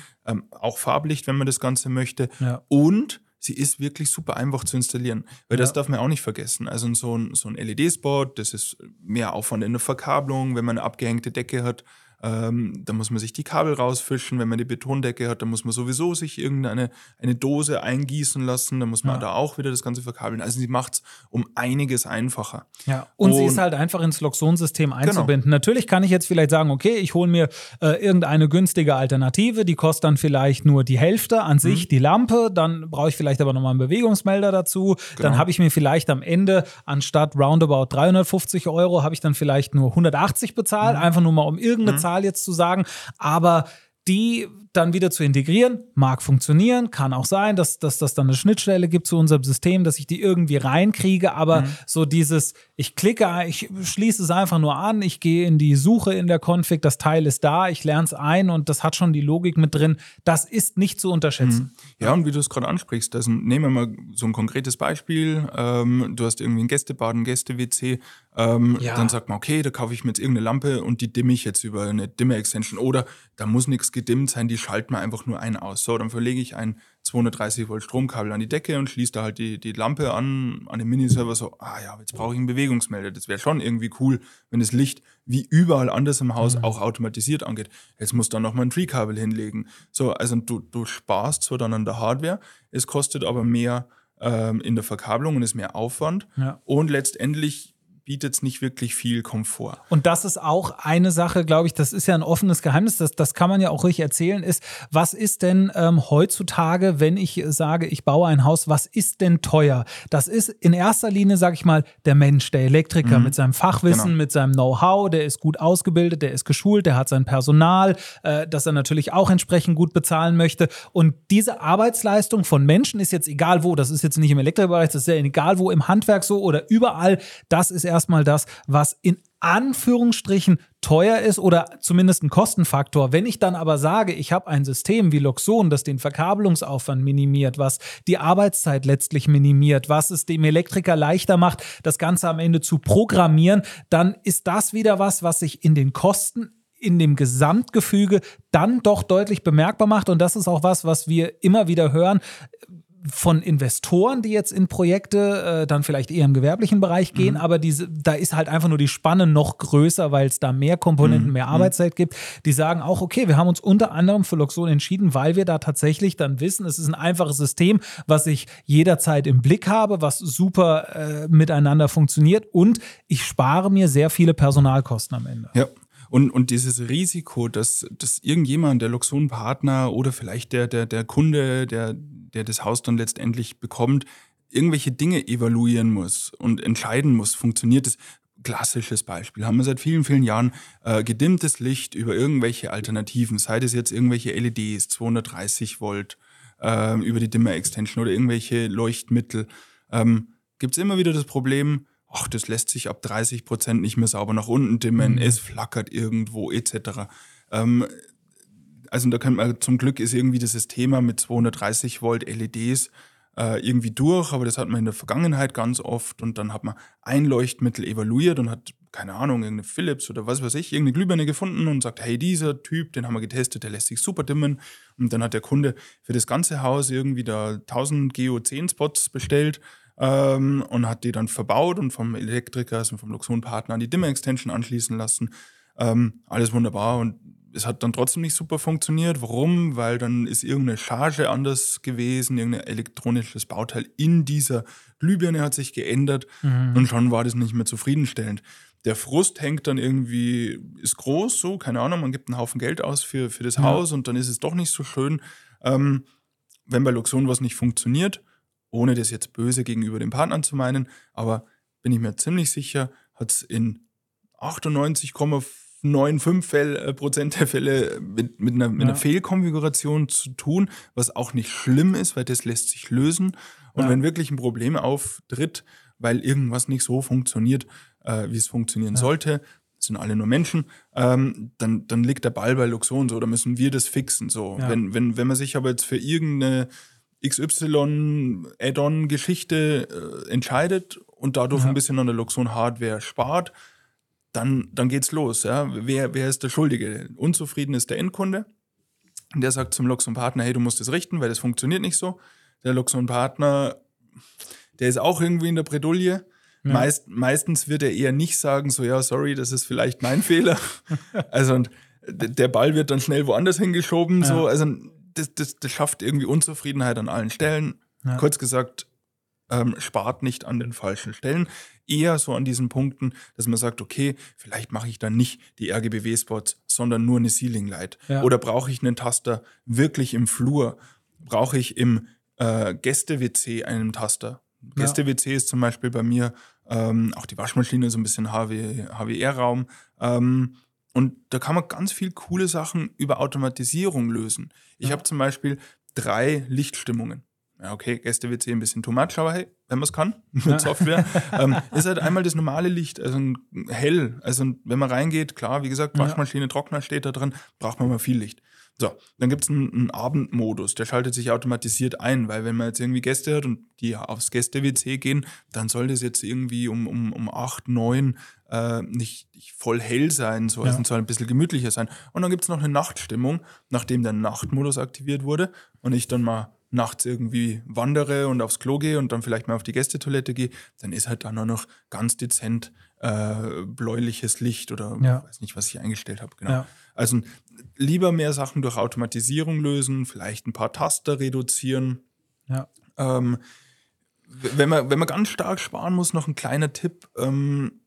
auch Farblicht, wenn man das Ganze möchte. Ja. Und sie ist wirklich super einfach zu installieren. Weil ja. das darf man auch nicht vergessen. Also so ein, so ein LED-Spot, das ist mehr Aufwand in der Verkabelung, wenn man eine abgehängte Decke hat. Ähm, da muss man sich die Kabel rausfischen. Wenn man die Betondecke hat, dann muss man sowieso sich irgendeine eine Dose eingießen lassen. Dann muss man ja. da auch wieder das Ganze verkabeln. Also sie macht es um einiges einfacher. Ja, und, und, sie ist halt einfach ins Loxon-System genau. einzubinden. Genau. Natürlich kann ich jetzt vielleicht sagen, okay, ich hole mir äh, irgendeine günstige Alternative, die kostet dann vielleicht nur die Hälfte an sich, mhm. die Lampe. Dann brauche ich vielleicht aber nochmal einen Bewegungsmelder dazu. Genau. Dann habe ich mir vielleicht am Ende anstatt roundabout 350 Euro, habe ich dann vielleicht nur 180 bezahlt, mhm. einfach nur mal um irgendeine mhm. Zahl Zahl jetzt zu sagen, aber die dann wieder zu integrieren, mag funktionieren, kann auch sein, dass, dass das dann eine Schnittstelle gibt zu unserem System, dass ich die irgendwie reinkriege, aber mhm. so dieses, ich klicke, ich schließe es einfach nur an, ich gehe in die Suche in der Config, das Teil ist da, ich lerne es ein und das hat schon die Logik mit drin, das ist nicht zu unterschätzen. Mhm. Ja, und wie du es gerade ansprichst, also nehmen wir mal so ein konkretes Beispiel, ähm, du hast irgendwie ein Gästebad, ein Gäste-WC, ähm, ja. dann sagt man, okay, da kaufe ich mir jetzt irgendeine Lampe und die dimme ich jetzt über eine Dimmer-Extension oder da muss nichts gedimmt sein, die schalten wir einfach nur ein aus. So, dann verlege ich ein 230 Volt Stromkabel an die Decke und schließe da halt die, die Lampe an, an den Miniserver. So, ah ja, jetzt brauche ich einen Bewegungsmelder. Das wäre schon irgendwie cool, wenn das Licht wie überall anders im Haus mhm. auch automatisiert angeht. Jetzt muss da noch mal ein Tree-Kabel hinlegen. So, also du, du sparst zwar dann an der Hardware, es kostet aber mehr ähm, in der Verkabelung und ist mehr Aufwand. Ja. Und letztendlich bietet es nicht wirklich viel Komfort. Und das ist auch eine Sache, glaube ich, das ist ja ein offenes Geheimnis, das, das kann man ja auch ruhig erzählen, ist, was ist denn ähm, heutzutage, wenn ich sage, ich baue ein Haus, was ist denn teuer? Das ist in erster Linie, sage ich mal, der Mensch, der Elektriker mhm. mit seinem Fachwissen, genau. mit seinem Know-how, der ist gut ausgebildet, der ist geschult, der hat sein Personal, äh, das er natürlich auch entsprechend gut bezahlen möchte. Und diese Arbeitsleistung von Menschen ist jetzt egal wo, das ist jetzt nicht im Elektrobereich, das ist ja egal wo, im Handwerk so oder überall, das ist erstmal das, was in Anführungsstrichen teuer ist oder zumindest ein Kostenfaktor. Wenn ich dann aber sage, ich habe ein System wie Loxon, das den Verkabelungsaufwand minimiert, was die Arbeitszeit letztlich minimiert, was es dem Elektriker leichter macht, das Ganze am Ende zu programmieren, dann ist das wieder was, was sich in den Kosten in dem Gesamtgefüge dann doch deutlich bemerkbar macht. Und das ist auch was, was wir immer wieder hören von Investoren, die jetzt in Projekte äh, dann vielleicht eher im gewerblichen Bereich gehen, mhm. aber diese, da ist halt einfach nur die Spanne noch größer, weil es da mehr Komponenten, mhm. mehr mhm. Arbeitszeit gibt. Die sagen auch, okay, wir haben uns unter anderem für Luxon entschieden, weil wir da tatsächlich dann wissen, es ist ein einfaches System, was ich jederzeit im Blick habe, was super äh, miteinander funktioniert und ich spare mir sehr viele Personalkosten am Ende. Ja. Und, und dieses Risiko, dass, dass irgendjemand, der Luxon-Partner oder vielleicht der, der, der Kunde, der, der das Haus dann letztendlich bekommt, irgendwelche Dinge evaluieren muss und entscheiden muss, funktioniert es. Klassisches Beispiel haben wir seit vielen, vielen Jahren äh, gedimmtes Licht über irgendwelche Alternativen, sei das jetzt irgendwelche LEDs, 230 Volt äh, über die Dimmer-Extension oder irgendwelche Leuchtmittel. Ähm, Gibt es immer wieder das Problem, ach, das lässt sich ab 30 Prozent nicht mehr sauber nach unten dimmen, mhm. es flackert irgendwo etc. Ähm, also da könnte man, zum Glück ist irgendwie dieses Thema mit 230 Volt LEDs äh, irgendwie durch, aber das hat man in der Vergangenheit ganz oft und dann hat man ein Leuchtmittel evaluiert und hat, keine Ahnung, irgendeine Philips oder was weiß ich, irgendeine Glühbirne gefunden und sagt, hey, dieser Typ, den haben wir getestet, der lässt sich super dimmen und dann hat der Kunde für das ganze Haus irgendwie da 1000 GO10-Spots bestellt ähm, und hat die dann verbaut und vom Elektriker, also vom Luxon-Partner an die Dimmer-Extension anschließen lassen. Ähm, alles wunderbar und es hat dann trotzdem nicht super funktioniert. Warum? Weil dann ist irgendeine Charge anders gewesen, irgendein elektronisches Bauteil in dieser Glühbirne hat sich geändert mhm. und schon war das nicht mehr zufriedenstellend. Der Frust hängt dann irgendwie, ist groß, so, keine Ahnung, man gibt einen Haufen Geld aus für, für das ja. Haus und dann ist es doch nicht so schön. Ähm, wenn bei Luxon was nicht funktioniert, ohne das jetzt böse gegenüber den Partnern zu meinen, aber bin ich mir ziemlich sicher, hat es in 98,95 Fäll, äh, Prozent der Fälle mit, mit, einer, mit ja. einer Fehlkonfiguration zu tun, was auch nicht schlimm ist, weil das lässt sich lösen. Und Ja. wenn wirklich ein Problem auftritt, weil irgendwas nicht so funktioniert, äh, wie es funktionieren sollte, sind alle nur Menschen, ähm, dann, dann liegt der Ball bei Luxon so, da müssen wir das fixen. So. Ja. Wenn, wenn, wenn man sich aber jetzt für irgendeine XY-Add-on-Geschichte äh, entscheidet und dadurch Ja. ein bisschen an der Luxon-Hardware spart, dann, dann geht's los. Ja? Wer, wer ist der Schuldige? Unzufrieden ist der Endkunde. Und der sagt zum Luxon-Partner, hey, du musst das richten, weil das funktioniert nicht so. Der Luxon-Partner, der ist auch irgendwie in der Bredouille. Meist, meistens wird er eher nicht sagen, so, ja, sorry, das ist vielleicht mein Fehler. also und der Ball wird dann schnell woanders hingeschoben. So. Also das, das, das schafft irgendwie Unzufriedenheit an allen Stellen. Ja. Kurz gesagt, ähm, spart nicht an den falschen Stellen. Eher so an diesen Punkten, dass man sagt, okay, vielleicht mache ich dann nicht die RGBW-Spots, sondern nur eine Ceiling Light. Ja. Oder brauche ich einen Taster wirklich im Flur? Brauche ich im äh, Gäste-WC einen Taster? Gäste-WC ist zum Beispiel bei mir ähm, auch die Waschmaschine so ein bisschen HW, HWR-Raum. Ähm, und da kann man ganz viel coole Sachen über Automatisierung lösen. Ich habe zum Beispiel drei Lichtstimmungen. Ja, okay, Gäste-WC ein bisschen too much, aber hey, wenn man es kann, mit Software, ähm, ist halt einmal das normale Licht, also ein hell. Also wenn man reingeht, klar, wie gesagt, Ja. Waschmaschine, Trockner steht da drin, braucht man mal viel Licht. So, dann gibt es einen, einen Abendmodus, der schaltet sich automatisiert ein, weil wenn man jetzt irgendwie Gäste hat und die aufs Gäste-WC gehen, dann soll das jetzt irgendwie um, um, um 8, 9 äh, nicht, nicht voll hell sein, so, Ja. soll ein bisschen gemütlicher sein. Und dann gibt es noch eine Nachtstimmung, nachdem der Nachtmodus aktiviert wurde und ich dann mal nachts irgendwie wandere und aufs Klo gehe und dann vielleicht mal auf die Gästetoilette gehe, dann ist halt da nur noch ganz dezent äh, bläuliches Licht oder Ja. weiß nicht, was ich eingestellt habe. Genau. Ja. Also lieber mehr Sachen durch Automatisierung lösen, vielleicht ein paar Taster reduzieren. Ja. Ähm, wenn, man, wenn man ganz stark sparen muss, noch ein kleiner Tipp. Ähm,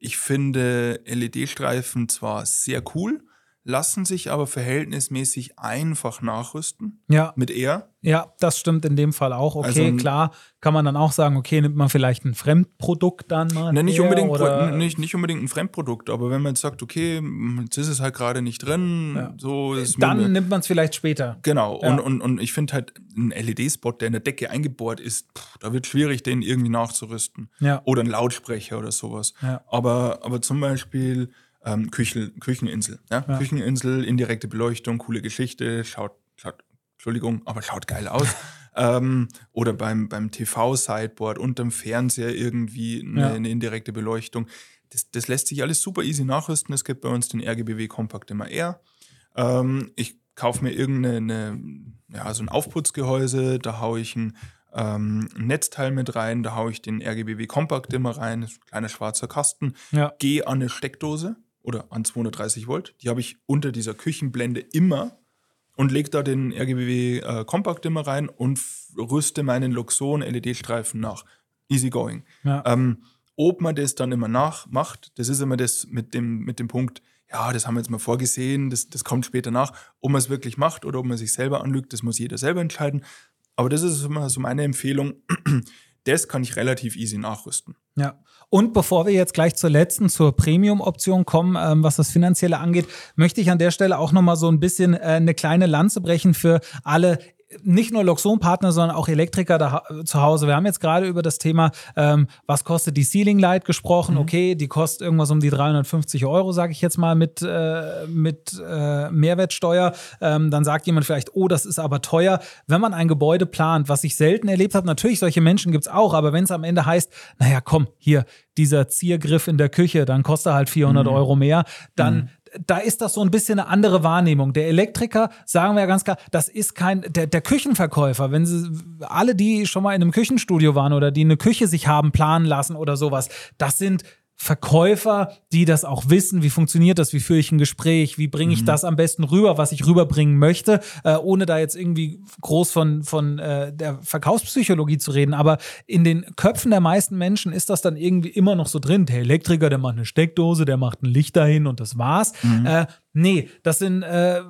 ich finde LED-Streifen zwar sehr cool, lassen sich aber verhältnismäßig einfach nachrüsten Ja, mit R. ja, das stimmt in dem Fall auch. Okay, Also- klar, kann man dann auch sagen, okay, nimmt man vielleicht ein Fremdprodukt dann mal. Ne, nicht, unbedingt, oder, nicht, nicht unbedingt ein Fremdprodukt, aber wenn man jetzt sagt, okay, jetzt ist es halt gerade nicht drin, Ja. so ist Dann nimmt man es vielleicht später. Genau, Ja. und, und, und ich finde halt, ein LED-Spot, der in der Decke eingebohrt ist, pff, da wird schwierig, den irgendwie nachzurüsten. Ja. Oder ein Lautsprecher oder sowas. Ja. Aber, aber zum Beispiel ähm, Küchel, Kücheninsel. Ja? Ja. Kücheninsel, indirekte Beleuchtung, coole Geschichte, schaut, schaut Entschuldigung, aber schaut geil aus. ähm, oder beim, beim TV-Sideboard unterm Fernseher irgendwie eine, Ja. eine indirekte Beleuchtung. Das, das lässt sich alles super easy nachrüsten. Es gibt bei uns den RGBW Compact immer R. Ähm, ich kaufe mir irgendeine, ja, so ein Aufputzgehäuse, da haue ich ein, ähm, ein Netzteil mit rein, da haue ich den RGBW Compact immer rein, kleiner schwarzer Kasten, Ja. gehe an eine Steckdose oder an 230 Volt, die habe ich unter dieser Küchenblende immer und lege da den RGBW äh, Compact immer rein und rüste meinen Luxon LED-Streifen nach. Easy going. Ja. Ähm, ob man das dann immer nachmacht, das ist immer das mit dem, mit dem Punkt, ja, das haben wir jetzt mal vorgesehen, das, das kommt später nach. Ob man es wirklich macht oder ob man sich selber anlügt, das muss jeder selber entscheiden. Aber das ist immer so meine Empfehlung. Das kann ich relativ easy nachrüsten. Ja. Und bevor wir jetzt gleich zur letzten, zur Premium-Option kommen, ähm, was das Finanzielle angeht, möchte ich an der Stelle auch nochmal so ein bisschen äh, eine kleine Lanze brechen für alle nicht nur Luxon-Partner, sondern auch Elektriker da, zu Hause. Wir haben jetzt gerade über das Thema, ähm, was kostet die Ceiling Light gesprochen. Okay, die kostet irgendwas um die 350 Euro, sage ich jetzt mal, mit, äh, mit äh, Mehrwertsteuer. Ähm, dann sagt jemand vielleicht, oh, das ist aber teuer. Wenn man ein Gebäude plant, was ich selten erlebt habe, natürlich, solche Menschen gibt's auch, aber wenn es am Ende heißt, naja, komm, hier, dieser Ziergriff in der Küche, dann kostet er halt 400 Euro mehr, dann da ist das so ein bisschen eine andere Wahrnehmung. Der Elektriker, sagen wir ja ganz klar, das ist kein, der, der Küchenverkäufer, wenn sie, alle, die schon mal in einem Küchenstudio waren oder die eine Küche sich haben planen lassen oder sowas, das sind Verkäufer, die das auch wissen, wie funktioniert das, wie führe ich ein Gespräch, wie bringe ich das am besten rüber, was ich rüberbringen möchte, äh, ohne da jetzt irgendwie groß von, von äh, der Verkaufspsychologie zu reden. Aber in den Köpfen der meisten Menschen ist das dann irgendwie immer noch so drin. Der Elektriker, der macht eine steckdose, der macht ein Licht dahin und das war's. Äh, nee, das sind äh,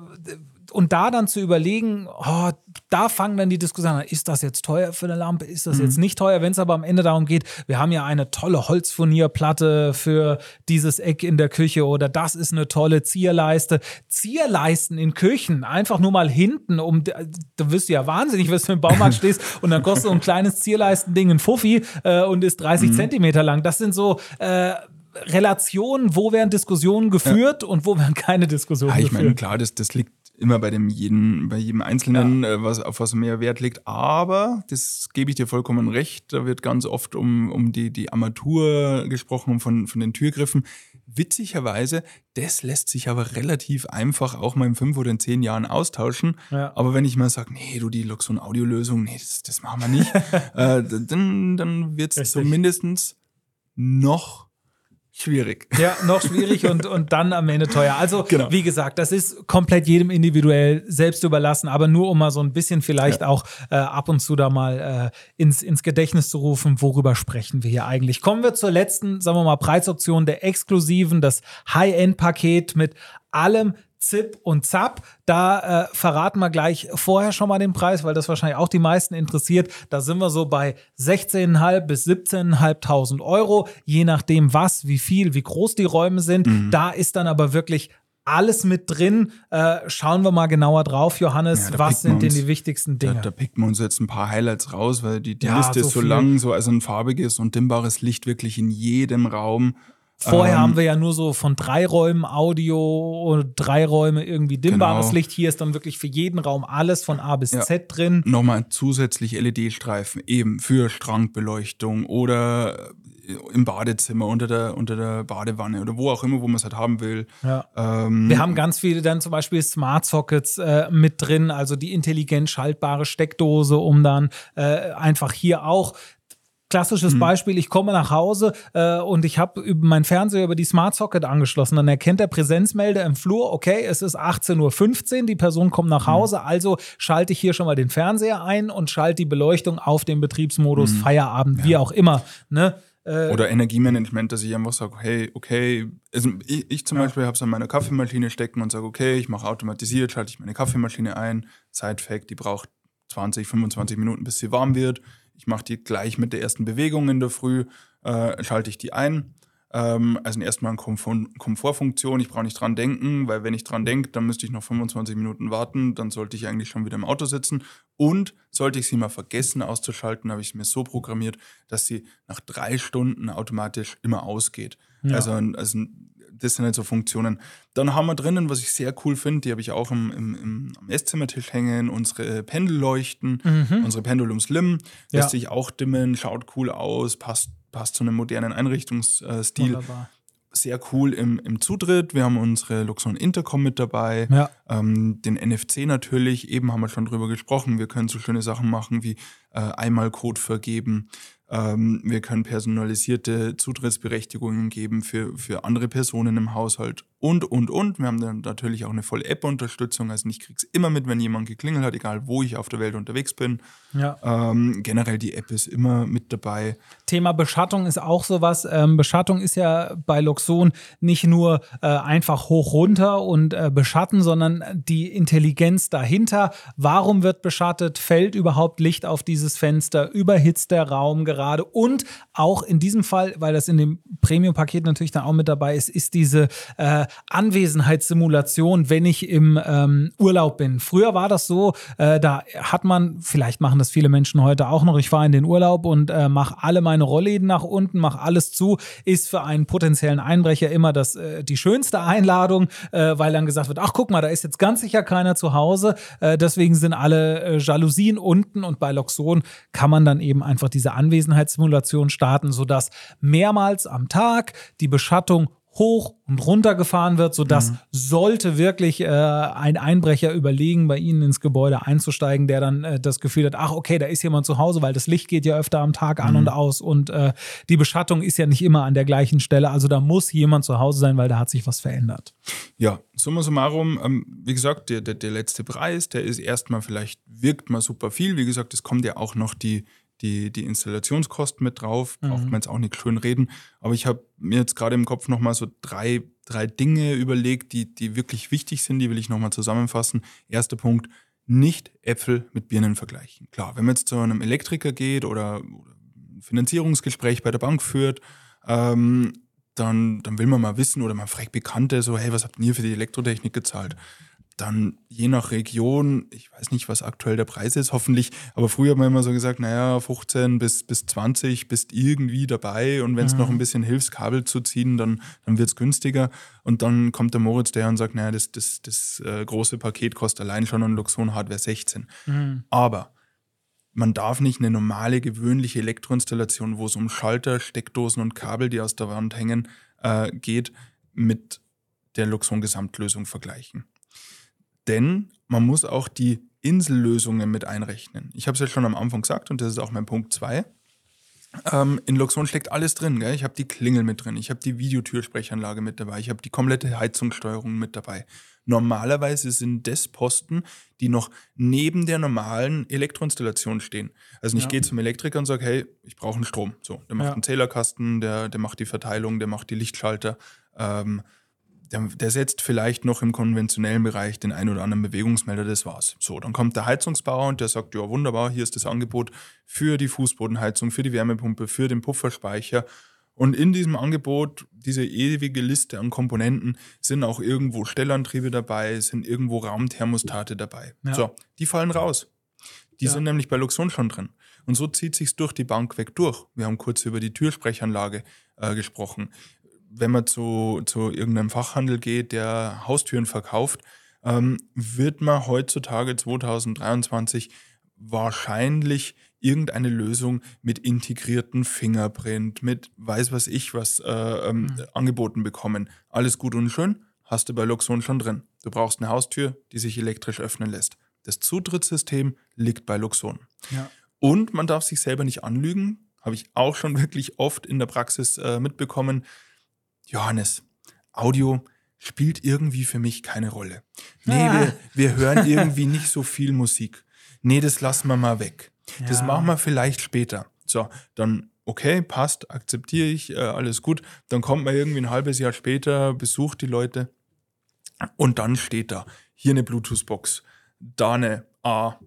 und da dann zu überlegen, oh, da fangen dann die Diskussionen an, ist das jetzt teuer für eine Lampe, ist das mhm. jetzt nicht teuer, wenn es aber am Ende darum geht, wir haben ja eine tolle Holzfurnierplatte für dieses Eck in der Küche oder das ist eine tolle Zierleiste. Zierleisten in Küchen, einfach nur mal hinten, um, da wirst du ja wahnsinnig, wenn du im Baumarkt stehst und dann kostet so ein kleines Zierleistending ein Fuffi äh, und ist 30 mhm. Zentimeter lang. Das sind so äh, Relationen, wo werden Diskussionen geführt ja. und wo werden keine Diskussionen ja, ich geführt. Ich meine, klar, das, das liegt immer bei dem jeden, bei jedem Einzelnen, ja. äh, was, auf was mehr Wert liegt. Aber, das gebe ich dir vollkommen recht, da wird ganz oft um, um die, die Armatur gesprochen, von, von den Türgriffen. Witzigerweise, das lässt sich aber relativ einfach auch mal in fünf oder in zehn Jahren austauschen. Ja. Aber wenn ich mal sage, nee, du, die Luxon Audiolösung, nee, das, das machen wir nicht, äh, dann, dann wird es zumindest noch schwierig. Ja, noch schwierig und, und dann am Ende teuer. Also, genau. wie gesagt, das ist komplett jedem individuell selbst überlassen, aber nur um mal so ein bisschen vielleicht ja. auch äh, ab und zu da mal äh, ins, ins Gedächtnis zu rufen, worüber sprechen wir hier eigentlich. Kommen wir zur letzten, sagen wir mal, Preisoption der exklusiven, das High-End-Paket mit allem Zip und Zap. Da äh, verraten wir gleich vorher schon mal den Preis, weil das wahrscheinlich auch die meisten interessiert. Da sind wir so bei 16.500 bis 17.500 Euro, je nachdem was, wie viel, wie groß die Räume sind. Mhm. Da ist dann aber wirklich alles mit drin. Äh, schauen wir mal genauer drauf, Johannes. Ja, was sind denn die wichtigsten Dinge? Da, da picken wir uns jetzt ein paar Highlights raus, weil die, die ja, Liste so ist so viel. lang, so also ein farbiges und dimmbares Licht wirklich in jedem Raum. Vorher ähm, haben wir ja nur so von drei Räumen Audio und drei Räume irgendwie dimmbares genau. Licht. Hier ist dann wirklich für jeden Raum alles von A bis ja. Z drin. Nochmal zusätzlich LED-Streifen eben für Strandbeleuchtung oder im Badezimmer, unter der, unter der Badewanne oder wo auch immer, wo man es halt haben will. Ja. Ähm, wir haben ganz viele dann zum Beispiel Smart Sockets äh, mit drin, also die intelligent schaltbare Steckdose, um dann äh, einfach hier auch Klassisches mhm. Beispiel, ich komme nach Hause äh, und ich habe meinen Fernseher über die Smart Socket angeschlossen. Dann erkennt der Präsenzmelder im Flur, okay, es ist 18.15 Uhr, die Person kommt nach mhm. Hause, mhm. also schalte ich hier schon mal den Fernseher ein und schalte die Beleuchtung auf den Betriebsmodus mhm. Feierabend, ja. wie auch immer. Ne? Äh, Oder Energiemanagement, dass ich einfach sage, hey, okay, also ich, ich zum ja. Beispiel habe es an meiner Kaffeemaschine stecken und sage, okay, ich mache automatisiert, schalte ich meine Kaffeemaschine ein. Side-Fact, die braucht 20, 25 Minuten, bis sie warm wird. Ich mache die gleich mit der ersten Bewegung in der Früh, äh, schalte ich die ein. Ähm, also erstmal eine Komfort Komfortfunktion. Ich brauche nicht dran denken, weil wenn ich dran denke, dann müsste ich noch 25 Minuten warten. Dann sollte ich eigentlich schon wieder im Auto sitzen. Und sollte ich sie mal vergessen auszuschalten, habe ich es mir so programmiert, dass sie nach drei Stunden automatisch immer ausgeht. Ja. Also, also das sind halt so Funktionen. Dann haben wir drinnen, was ich sehr cool finde, die habe ich auch im, im, im, am Esszimmertisch hängen, unsere Pendelleuchten, mhm. unsere Pendulum Slim, lässt ja. sich auch dimmen, schaut cool aus, passt, passt zu einem modernen Einrichtungsstil. Wunderbar sehr cool im, im Zutritt. Wir haben unsere Luxon Intercom mit dabei, ja. ähm, den NFC natürlich, eben haben wir schon drüber gesprochen. Wir können so schöne Sachen machen wie äh, einmal Code vergeben, wir können personalisierte Zutrittsberechtigungen geben für, für andere Personen im Haushalt und, und, und. Wir haben dann natürlich auch eine volle App-Unterstützung. Also ich kriege es immer mit, wenn jemand geklingelt hat, egal wo ich auf der Welt unterwegs bin. Ja. Ähm, generell die App ist immer mit dabei. Thema Beschattung ist auch sowas. Ähm, Beschattung ist ja bei Luxon nicht nur äh, einfach hoch runter und äh, beschatten, sondern die Intelligenz dahinter. Warum wird beschattet? Fällt überhaupt Licht auf dieses Fenster? Überhitzt der Raum gerade? gerade. Und auch in diesem Fall, weil das in dem Premium-Paket natürlich dann auch mit dabei ist, ist diese äh, Anwesenheitssimulation, wenn ich im ähm, Urlaub bin. Früher war das so, äh, da hat man, vielleicht machen das viele Menschen heute auch noch, ich fahre in den Urlaub und äh, mache alle meine Rollläden nach unten, mache alles zu, ist für einen potenziellen Einbrecher immer das, äh, die schönste Einladung, äh, weil dann gesagt wird, ach guck mal, da ist jetzt ganz sicher keiner zu Hause, äh, deswegen sind alle äh, Jalousien unten und bei Loxon kann man dann eben einfach diese Anwesenheit Anwesenheitssimulation starten, sodass mehrmals am Tag die Beschattung hoch und runter gefahren wird, sodass mhm. sollte wirklich äh, ein Einbrecher überlegen, bei Ihnen ins Gebäude einzusteigen, der dann äh, das Gefühl hat, ach okay, da ist jemand zu Hause, weil das Licht geht ja öfter am Tag an mhm. und aus und äh, die Beschattung ist ja nicht immer an der gleichen Stelle, also da muss jemand zu Hause sein, weil da hat sich was verändert. Ja, summa summarum, ähm, wie gesagt, der, der, der letzte Preis, der ist erstmal vielleicht, wirkt mal super viel, wie gesagt, es kommt ja auch noch die die, die Installationskosten mit drauf. Braucht man jetzt auch nicht schön reden. Aber ich habe mir jetzt gerade im Kopf nochmal so drei, drei Dinge überlegt, die, die wirklich wichtig sind. Die will ich nochmal zusammenfassen. Erster Punkt, nicht Äpfel mit Birnen vergleichen. Klar, wenn man jetzt zu einem Elektriker geht oder, oder ein Finanzierungsgespräch bei der Bank führt, ähm, dann, dann will man mal wissen oder man fragt Bekannte so, hey, was habt ihr für die Elektrotechnik gezahlt? Dann je nach Region, ich weiß nicht, was aktuell der Preis ist, hoffentlich, aber früher hat man immer so gesagt, naja, 15 bis, bis 20 bist irgendwie dabei und wenn es mhm. noch ein bisschen hilfst, Kabel zu ziehen, dann, dann wird es günstiger. Und dann kommt der Moritz der und sagt, naja, das, das, das äh, große Paket kostet allein schon an Luxon Hardware 16. Mhm. Aber man darf nicht eine normale, gewöhnliche Elektroinstallation, wo es um Schalter, Steckdosen und Kabel, die aus der Wand hängen, äh, geht, mit der Luxon Gesamtlösung vergleichen. Denn man muss auch die Insellösungen mit einrechnen. Ich habe es ja schon am Anfang gesagt und das ist auch mein Punkt 2. Ähm, in Luxon steckt alles drin. Gell? Ich habe die Klingel mit drin, ich habe die Videotürsprechanlage mit dabei, ich habe die komplette Heizungssteuerung mit dabei. Normalerweise sind das Posten, die noch neben der normalen Elektroinstallation stehen. Also ich ja. gehe zum Elektriker und sage, hey, ich brauche einen Strom. So, der macht ja. einen Zählerkasten, der, der macht die Verteilung, der macht die Lichtschalter. Ähm, der, der, setzt vielleicht noch im konventionellen Bereich den ein oder anderen Bewegungsmelder, das war's. So, dann kommt der Heizungsbauer und der sagt, ja wunderbar, hier ist das Angebot für die Fußbodenheizung, für die Wärmepumpe, für den Pufferspeicher. Und in diesem Angebot, diese ewige Liste an Komponenten, sind auch irgendwo Stellantriebe dabei, sind irgendwo Raumthermostate dabei. Ja. So, die fallen raus. Die ja. sind nämlich bei Luxon schon drin. Und so zieht sich's durch die Bank weg durch. Wir haben kurz über die Türsprechanlage äh, gesprochen wenn man zu, zu irgendeinem Fachhandel geht, der Haustüren verkauft, ähm, wird man heutzutage 2023 wahrscheinlich irgendeine Lösung mit integrierten Fingerprint, mit weiß was ich was äh, ähm, mhm. angeboten bekommen. Alles gut und schön, hast du bei Luxon schon drin. Du brauchst eine Haustür, die sich elektrisch öffnen lässt. Das Zutrittssystem liegt bei Luxon. Ja. Und man darf sich selber nicht anlügen, habe ich auch schon wirklich oft in der Praxis äh, mitbekommen. Johannes, Audio spielt irgendwie für mich keine Rolle. Nee, ah. wir, wir hören irgendwie nicht so viel Musik. Nee, das lassen wir mal weg. Ja. Das machen wir vielleicht später. So, dann okay, passt, akzeptiere ich, äh, alles gut. Dann kommt man irgendwie ein halbes Jahr später, besucht die Leute und dann steht da, hier eine Bluetooth-Box, da eine A,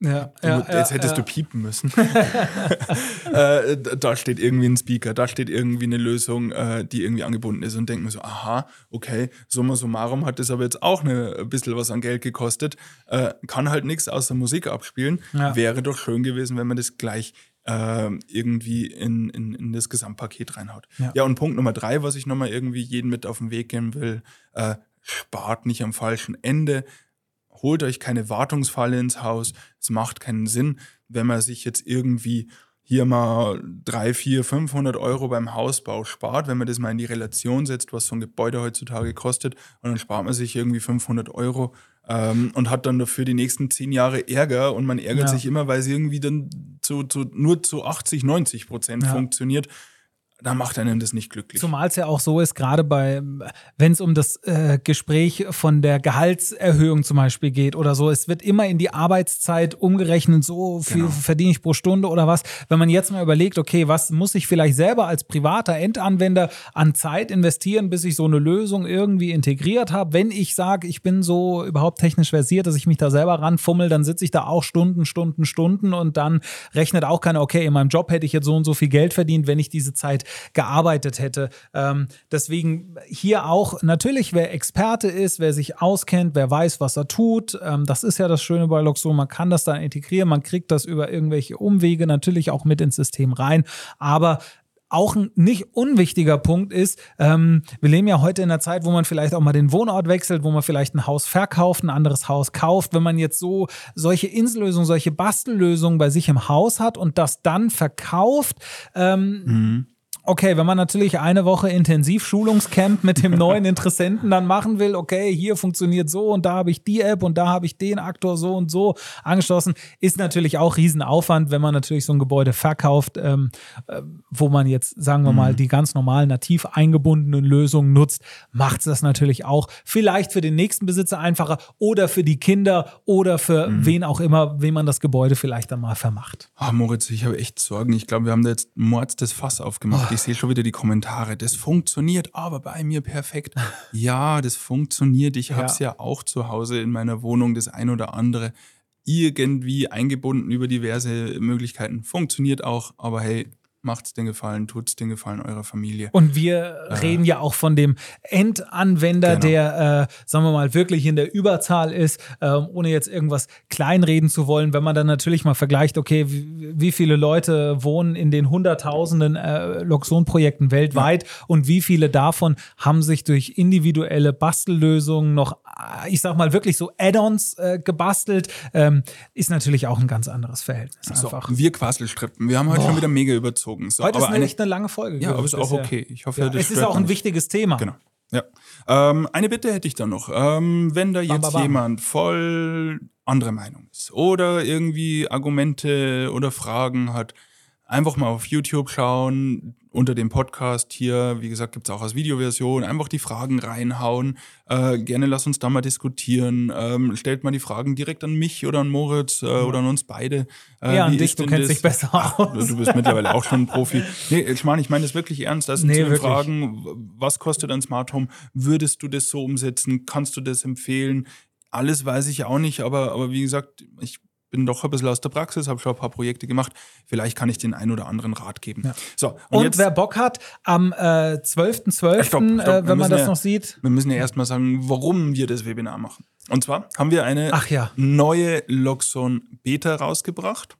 ja, ja, jetzt hättest ja, du piepen müssen. äh, da steht irgendwie ein Speaker, da steht irgendwie eine Lösung, äh, die irgendwie angebunden ist und denkt mir so, aha, okay, summa summarum hat das aber jetzt auch eine, ein bisschen was an Geld gekostet. Äh, kann halt nichts außer Musik abspielen. Wäre doch schön gewesen, wenn man das gleich äh, irgendwie in, in, in, das Gesamtpaket reinhaut. Ja. und Punkt Nummer drei, was ich nochmal irgendwie jeden mit auf den Weg geben will, äh, spart nicht am falschen Ende holt euch keine Wartungsfalle ins Haus. Es macht keinen Sinn, wenn man sich jetzt irgendwie hier mal 3, 4, 500 Euro beim Hausbau spart, wenn man das mal in die Relation setzt, was so ein Gebäude heutzutage kostet, und dann spart man sich irgendwie 500 Euro ähm, und hat dann dafür die nächsten zehn Jahre Ärger und man ärgert ja. sich immer, weil es irgendwie dann zu, zu, nur zu 80, 90 Prozent ja. funktioniert da macht einem das nicht glücklich. Zumal es ja auch so ist, gerade bei, wenn es um das äh, Gespräch von der Gehaltserhöhung zum Beispiel geht oder so, es wird immer in die Arbeitszeit umgerechnet, so viel genau. verdiene ich pro Stunde oder was. Wenn man jetzt mal überlegt, okay, was muss ich vielleicht selber als privater Endanwender an Zeit investieren, bis ich so eine Lösung irgendwie integriert habe. Wenn ich sage, ich bin so überhaupt technisch versiert, dass ich mich da selber ranfummel, dann sitze ich da auch Stunden, Stunden, Stunden und dann rechnet auch keiner, okay, in meinem Job hätte ich jetzt so und so viel Geld verdient, wenn ich diese Zeit gearbeitet hätte. Ähm, deswegen hier auch natürlich, wer Experte ist, wer sich auskennt, wer weiß, was er tut. Ähm, das ist ja das Schöne bei Loxo. Man kann das dann integrieren, man kriegt das über irgendwelche Umwege natürlich auch mit ins System rein. Aber auch ein nicht unwichtiger Punkt ist, ähm, wir leben ja heute in einer Zeit, wo man vielleicht auch mal den Wohnort wechselt, wo man vielleicht ein Haus verkauft, ein anderes Haus kauft. Wenn man jetzt so solche Insellösungen, solche Bastellösungen bei sich im Haus hat und das dann verkauft, ähm, mhm okay, wenn man natürlich eine Woche Intensivschulungscamp mit dem neuen Interessenten dann machen will, okay, hier funktioniert so und da habe ich die App und da habe ich den Aktor so und so angeschlossen, ist natürlich auch Riesenaufwand, wenn man natürlich so ein Gebäude verkauft, ähm, äh, wo man jetzt, sagen wir mal, mhm. die ganz normalen nativ eingebundenen Lösungen nutzt, macht es das natürlich auch vielleicht für den nächsten Besitzer einfacher oder für die Kinder oder für mhm. wen auch immer, wem man das Gebäude vielleicht dann mal vermacht. Ah, Moritz, ich habe echt Sorgen. Ich glaube, wir haben da jetzt Mords das Fass aufgemacht. Oh. Ich sehe schon wieder die Kommentare. Das funktioniert aber bei mir perfekt. ja, das funktioniert. Ich habe es ja. ja auch zu Hause in meiner Wohnung, das ein oder andere irgendwie eingebunden über diverse Möglichkeiten. Funktioniert auch, aber hey, macht's den Gefallen, tut's den Gefallen eurer Familie. Und wir äh, reden ja auch von dem Endanwender, genau. der, äh, sagen wir mal, wirklich in der Überzahl ist, äh, ohne jetzt irgendwas kleinreden zu wollen. Wenn man dann natürlich mal vergleicht, okay, wie, wie viele Leute wohnen in den Hunderttausenden äh, Loxon-Projekten weltweit ja. und wie viele davon haben sich durch individuelle Bastellösungen noch, äh, ich sag mal, wirklich so Add-ons äh, gebastelt, ähm, ist natürlich auch ein ganz anderes Verhältnis. So, wir Quasselstrippen. Wir haben heute Boah. schon wieder mega überzogen gezogen. So, Heute ist eine, echt eine lange Folge. Ja, aber ist auch okay. Ich hoffe, ja, das Es ist auch ein nicht. wichtiges Thema. Genau. Ja. Ähm, eine Bitte hätte ich da noch. Ähm, wenn da jetzt bam, bam. jemand voll andere Meinung ist oder irgendwie Argumente oder Fragen hat, einfach mal auf YouTube schauen, unter dem Podcast hier, wie gesagt, gibt es auch als Videoversion, einfach die Fragen reinhauen. Äh, gerne lass uns da mal diskutieren. Ähm, stellt mal die Fragen direkt an mich oder an Moritz äh, oder an uns beide. Äh, ja, an dich, du kennst das? dich besser aus. du bist mittlerweile auch schon ein Profi. Nee, ich meine, ich meine das wirklich ernst. Das sind nee, so Fragen, was kostet ein Smart Home? Würdest du das so umsetzen? Kannst du das empfehlen? Alles weiß ich auch nicht, aber, aber wie gesagt, ich bin doch ein bisschen aus der Praxis, habe schon ein paar Projekte gemacht. Vielleicht kann ich den einen oder anderen Rat geben. Ja. So, und, und jetzt, wer Bock hat, am äh, 12.12., äh, wenn man das ja, noch sieht. Wir müssen ja erstmal sagen, warum wir das Webinar machen. Und zwar haben wir eine ja. neue Loxon Beta rausgebracht.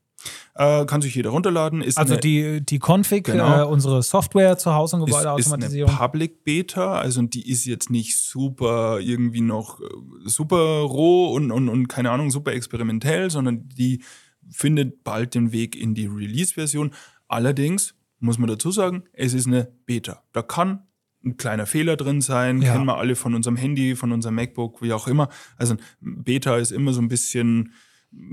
Äh, kann sich jeder runterladen. Ist also eine, die, die Config, genau, äh, unsere Software zu Hause und Gebäudeautomatisierung. Ist, ist eine Public Beta, also die ist jetzt nicht super irgendwie noch äh, super roh und, und, und keine Ahnung, super experimentell, sondern die findet bald den Weg in die Release-Version. Allerdings muss man dazu sagen, es ist eine Beta. Da kann ein kleiner Fehler drin sein, ja. kennen wir alle von unserem Handy, von unserem MacBook, wie auch immer. Also Beta ist immer so ein bisschen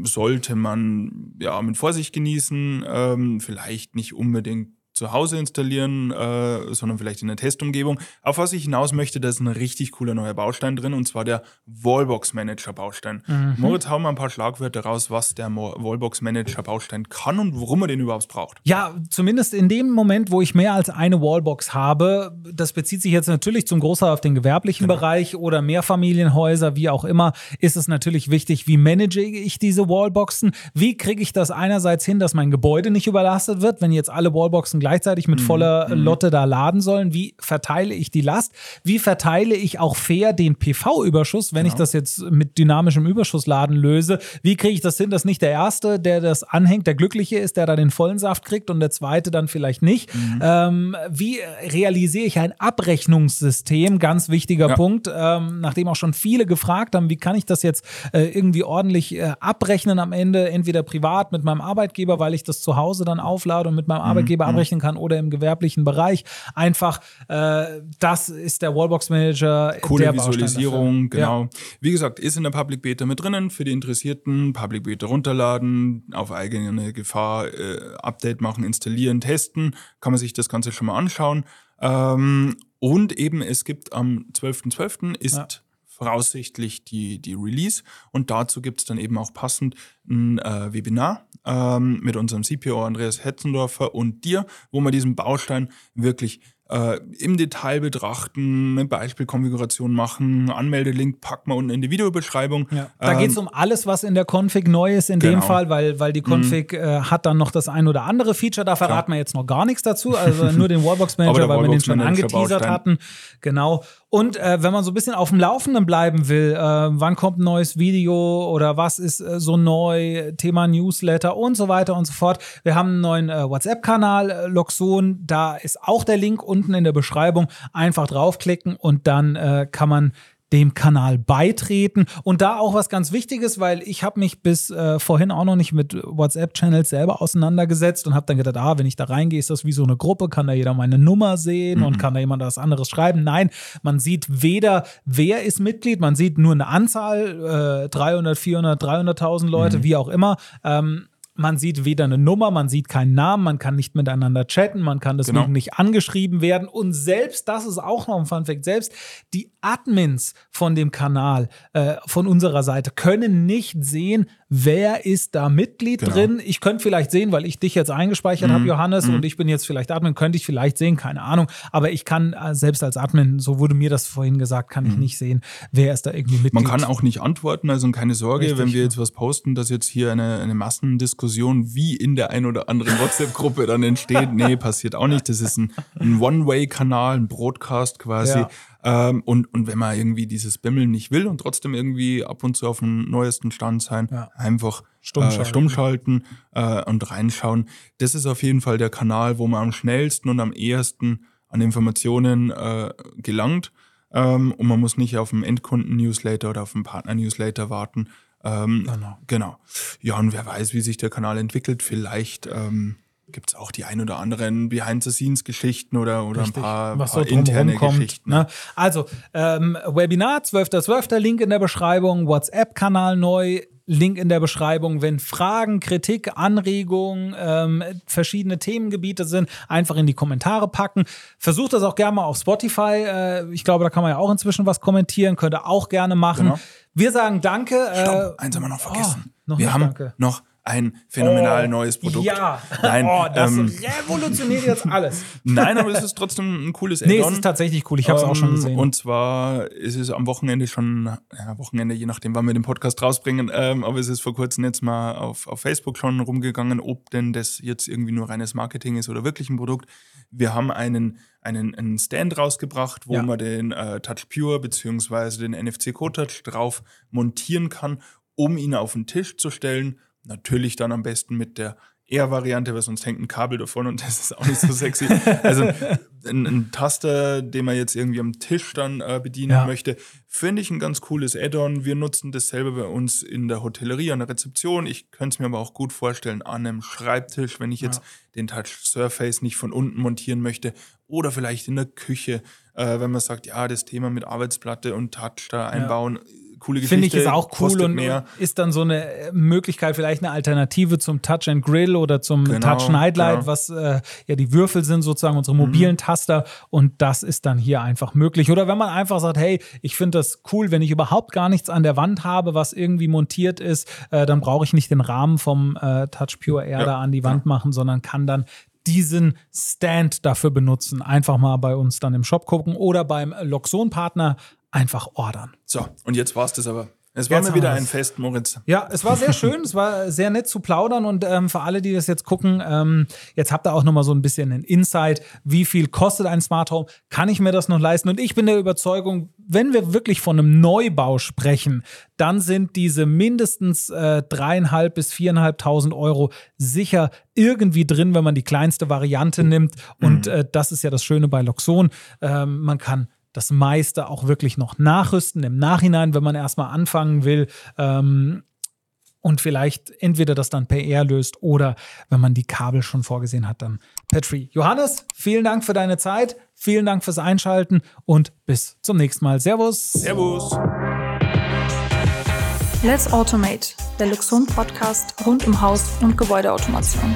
sollte man ja mit Vorsicht genießen, ähm, vielleicht nicht unbedingt zu Hause installieren, äh, sondern vielleicht in der Testumgebung. Auf was ich hinaus möchte, da ist ein richtig cooler neuer Baustein drin und zwar der Wallbox Manager Baustein. Mhm. Moritz, hau mal ein paar Schlagwörter raus, was der Wallbox Manager Baustein kann und warum man den überhaupt braucht. Ja, zumindest in dem Moment, wo ich mehr als eine Wallbox habe, das bezieht sich jetzt natürlich zum Großteil auf den gewerblichen genau. Bereich oder Mehrfamilienhäuser, wie auch immer, ist es natürlich wichtig, wie manage ich diese Wallboxen? Wie kriege ich das einerseits hin, dass mein Gebäude nicht überlastet wird, wenn jetzt alle Wallboxen gleichzeitig mit mhm. voller mhm. Lotte da laden sollen. Wie verteile ich die Last? Wie verteile ich auch fair den PV-Überschuss, wenn genau. ich das jetzt mit dynamischem Überschussladen löse? Wie kriege ich das hin, dass nicht der Erste, der das anhängt, der Glückliche ist, der da den vollen Saft kriegt und der Zweite dann vielleicht nicht? Mhm. Ähm, wie realisiere ich ein Abrechnungssystem? Ganz wichtiger ja. Punkt, ähm, nachdem auch schon viele gefragt haben, wie kann ich das jetzt äh, irgendwie ordentlich äh, abrechnen am Ende, entweder privat mit meinem Arbeitgeber, weil ich das zu Hause dann auflade und mit meinem mhm. Arbeitgeber mhm. Abrechnen kann oder im gewerblichen Bereich. Einfach, äh, das ist der Wallbox Manager. Coole Visualisierung, genau. Ja. Wie gesagt, ist in der Public Beta mit drinnen für die Interessierten. Public Beta runterladen, auf eigene Gefahr äh, Update machen, installieren, testen. Kann man sich das Ganze schon mal anschauen. Ähm, und eben, es gibt am 12.12. .12. ist ja voraussichtlich die, die Release. Und dazu gibt es dann eben auch passend ein äh, Webinar ähm, mit unserem CPO Andreas Hetzendorfer und dir, wo wir diesen Baustein wirklich äh, im Detail betrachten, eine Beispielkonfiguration machen, Anmeldelink packen wir unten in die Videobeschreibung. Ja. Da ähm, geht es um alles, was in der Config neu ist in genau. dem Fall, weil, weil die Config mhm. äh, hat dann noch das ein oder andere Feature, da verraten wir jetzt noch gar nichts dazu, also nur den Wallbox Manager, weil wir den schon angeteasert Baustein. hatten. Genau. Und äh, wenn man so ein bisschen auf dem Laufenden bleiben will, äh, wann kommt ein neues Video oder was ist äh, so neu, Thema Newsletter und so weiter und so fort. Wir haben einen neuen äh, WhatsApp-Kanal, äh, Loxon, da ist auch der Link unten in der Beschreibung. Einfach draufklicken und dann äh, kann man dem Kanal beitreten. Und da auch was ganz Wichtiges, weil ich habe mich bis äh, vorhin auch noch nicht mit WhatsApp-Channels selber auseinandergesetzt und habe dann gedacht, ah, wenn ich da reingehe, ist das wie so eine Gruppe, kann da jeder meine Nummer sehen mhm. und kann da jemand was anderes schreiben. Nein, man sieht weder, wer ist Mitglied, man sieht nur eine Anzahl, äh, 300, 400, 300.000 Leute, mhm. wie auch immer. Ähm, man sieht weder eine Nummer, man sieht keinen Namen, man kann nicht miteinander chatten, man kann deswegen genau. nicht angeschrieben werden. Und selbst, das ist auch noch ein Funfact, selbst die Admins von dem Kanal, äh, von unserer Seite, können nicht sehen, wer ist da Mitglied genau. drin. Ich könnte vielleicht sehen, weil ich dich jetzt eingespeichert mhm. habe, Johannes, mhm. und ich bin jetzt vielleicht Admin, könnte ich vielleicht sehen, keine Ahnung. Aber ich kann äh, selbst als Admin, so wurde mir das vorhin gesagt, kann mhm. ich nicht sehen, wer ist da irgendwie Mitglied. Man kann auch nicht antworten, also keine Sorge, Richtig, wenn wir jetzt was posten, dass jetzt hier eine, eine Massendiskussion wie in der ein oder anderen WhatsApp-Gruppe dann entsteht. Nee, passiert auch nicht. Das ist ein, ein One-Way-Kanal, ein Broadcast quasi. Ja. Ähm, und, und wenn man irgendwie dieses Bimmeln nicht will und trotzdem irgendwie ab und zu auf dem neuesten Stand sein, ja. einfach stummschalten, äh, stumm schalten, äh, und reinschauen. Das ist auf jeden Fall der Kanal, wo man am schnellsten und am ehesten an Informationen äh, gelangt. Ähm, und man muss nicht auf einen Endkunden-Newsletter oder auf einen Partner-Newsletter warten. Ähm, genau. genau. Ja, und wer weiß, wie sich der Kanal entwickelt. Vielleicht ähm, gibt es auch die ein oder anderen Behind-the-Scenes-Geschichten oder, oder ein paar, was paar so interne kommt, Geschichten. Ne? Also, ähm, Webinar 12.12. Link in der Beschreibung, WhatsApp-Kanal neu, Link in der Beschreibung. Wenn Fragen, Kritik, Anregungen, ähm, verschiedene Themengebiete sind, einfach in die Kommentare packen. Versucht das auch gerne mal auf Spotify. Äh, ich glaube, da kann man ja auch inzwischen was kommentieren, könnt ihr auch gerne machen. Genau. Wir sagen Danke. Stopp, äh, eins haben wir noch vergessen. Oh, noch wir haben danke. noch ein phänomenal oh, neues Produkt. Ja, Nein, oh, das ähm, revolutioniert jetzt alles. Nein, aber es ist trotzdem ein cooles Add-on. Nee, es ist tatsächlich cool. Ich habe es ähm, auch schon ähm, gesehen. Und zwar ist es am Wochenende schon, ja, Wochenende, je nachdem, wann wir den Podcast rausbringen, ähm, aber es ist vor kurzem jetzt mal auf, auf Facebook schon rumgegangen, ob denn das jetzt irgendwie nur reines Marketing ist oder wirklich ein Produkt. Wir haben einen, einen, einen Stand rausgebracht, wo ja. man den äh, Touch Pure bzw. den NFC Code Touch drauf montieren kann, um ihn auf den Tisch zu stellen Natürlich dann am besten mit der Air-Variante, weil sonst hängt ein Kabel davon und das ist auch nicht so sexy. also ein, ein, Taster, den man jetzt irgendwie am Tisch dann äh, bedienen ja. möchte, finde ich ein ganz cooles Add-on. Wir nutzen das selber bei uns in der Hotellerie, an der Rezeption. Ich könnte es mir aber auch gut vorstellen an einem Schreibtisch, wenn ich jetzt ja. den Touch Surface nicht von unten montieren möchte oder vielleicht in der Küche, äh, wenn man sagt, ja, das Thema mit Arbeitsplatte und Touch da einbauen. Ja coole Geschichte. Finde ich ist auch cool und mehr. ist dann so eine Möglichkeit, vielleicht eine Alternative zum Touch and Grill oder zum genau, Touch Nightlight, genau. was äh, ja die Würfel sind, sozusagen unsere mobilen mhm. Taster. Und das ist dann hier einfach möglich. Oder wenn man einfach sagt, hey, ich finde das cool, wenn ich überhaupt gar nichts an der Wand habe, was irgendwie montiert ist, äh, dann brauche ich nicht den Rahmen vom äh, Touch Pure Air ja, da an die Wand ja. machen, sondern kann dann diesen Stand dafür benutzen. Einfach mal bei uns dann im Shop gucken oder beim Loxon-Partner einfach ordern. So, und jetzt war es das aber. Es war jetzt mir wieder ein Fest, Moritz. Ja, es war sehr schön, es war sehr nett zu plaudern und ähm, für alle, die das jetzt gucken, ähm, jetzt habt ihr auch nochmal so ein bisschen einen Insight, wie viel kostet ein Smart Home, kann ich mir das noch leisten? Und ich bin der Überzeugung, wenn wir wirklich von einem Neubau sprechen, dann sind diese mindestens äh, dreieinhalb bis viereinhalbtausend Euro sicher irgendwie drin, wenn man die kleinste Variante nimmt. Und mhm. äh, das ist ja das Schöne bei Loxon. Ähm, man kann das meiste auch wirklich noch nachrüsten im Nachhinein, wenn man erstmal anfangen will. Ähm, und vielleicht entweder das dann per Air löst oder wenn man die Kabel schon vorgesehen hat, dann per Tree. Johannes, vielen Dank für deine Zeit, vielen Dank fürs Einschalten und bis zum nächsten Mal. Servus. Servus. Let's Automate, der Luxon Podcast rund um Haus- und Gebäudeautomation.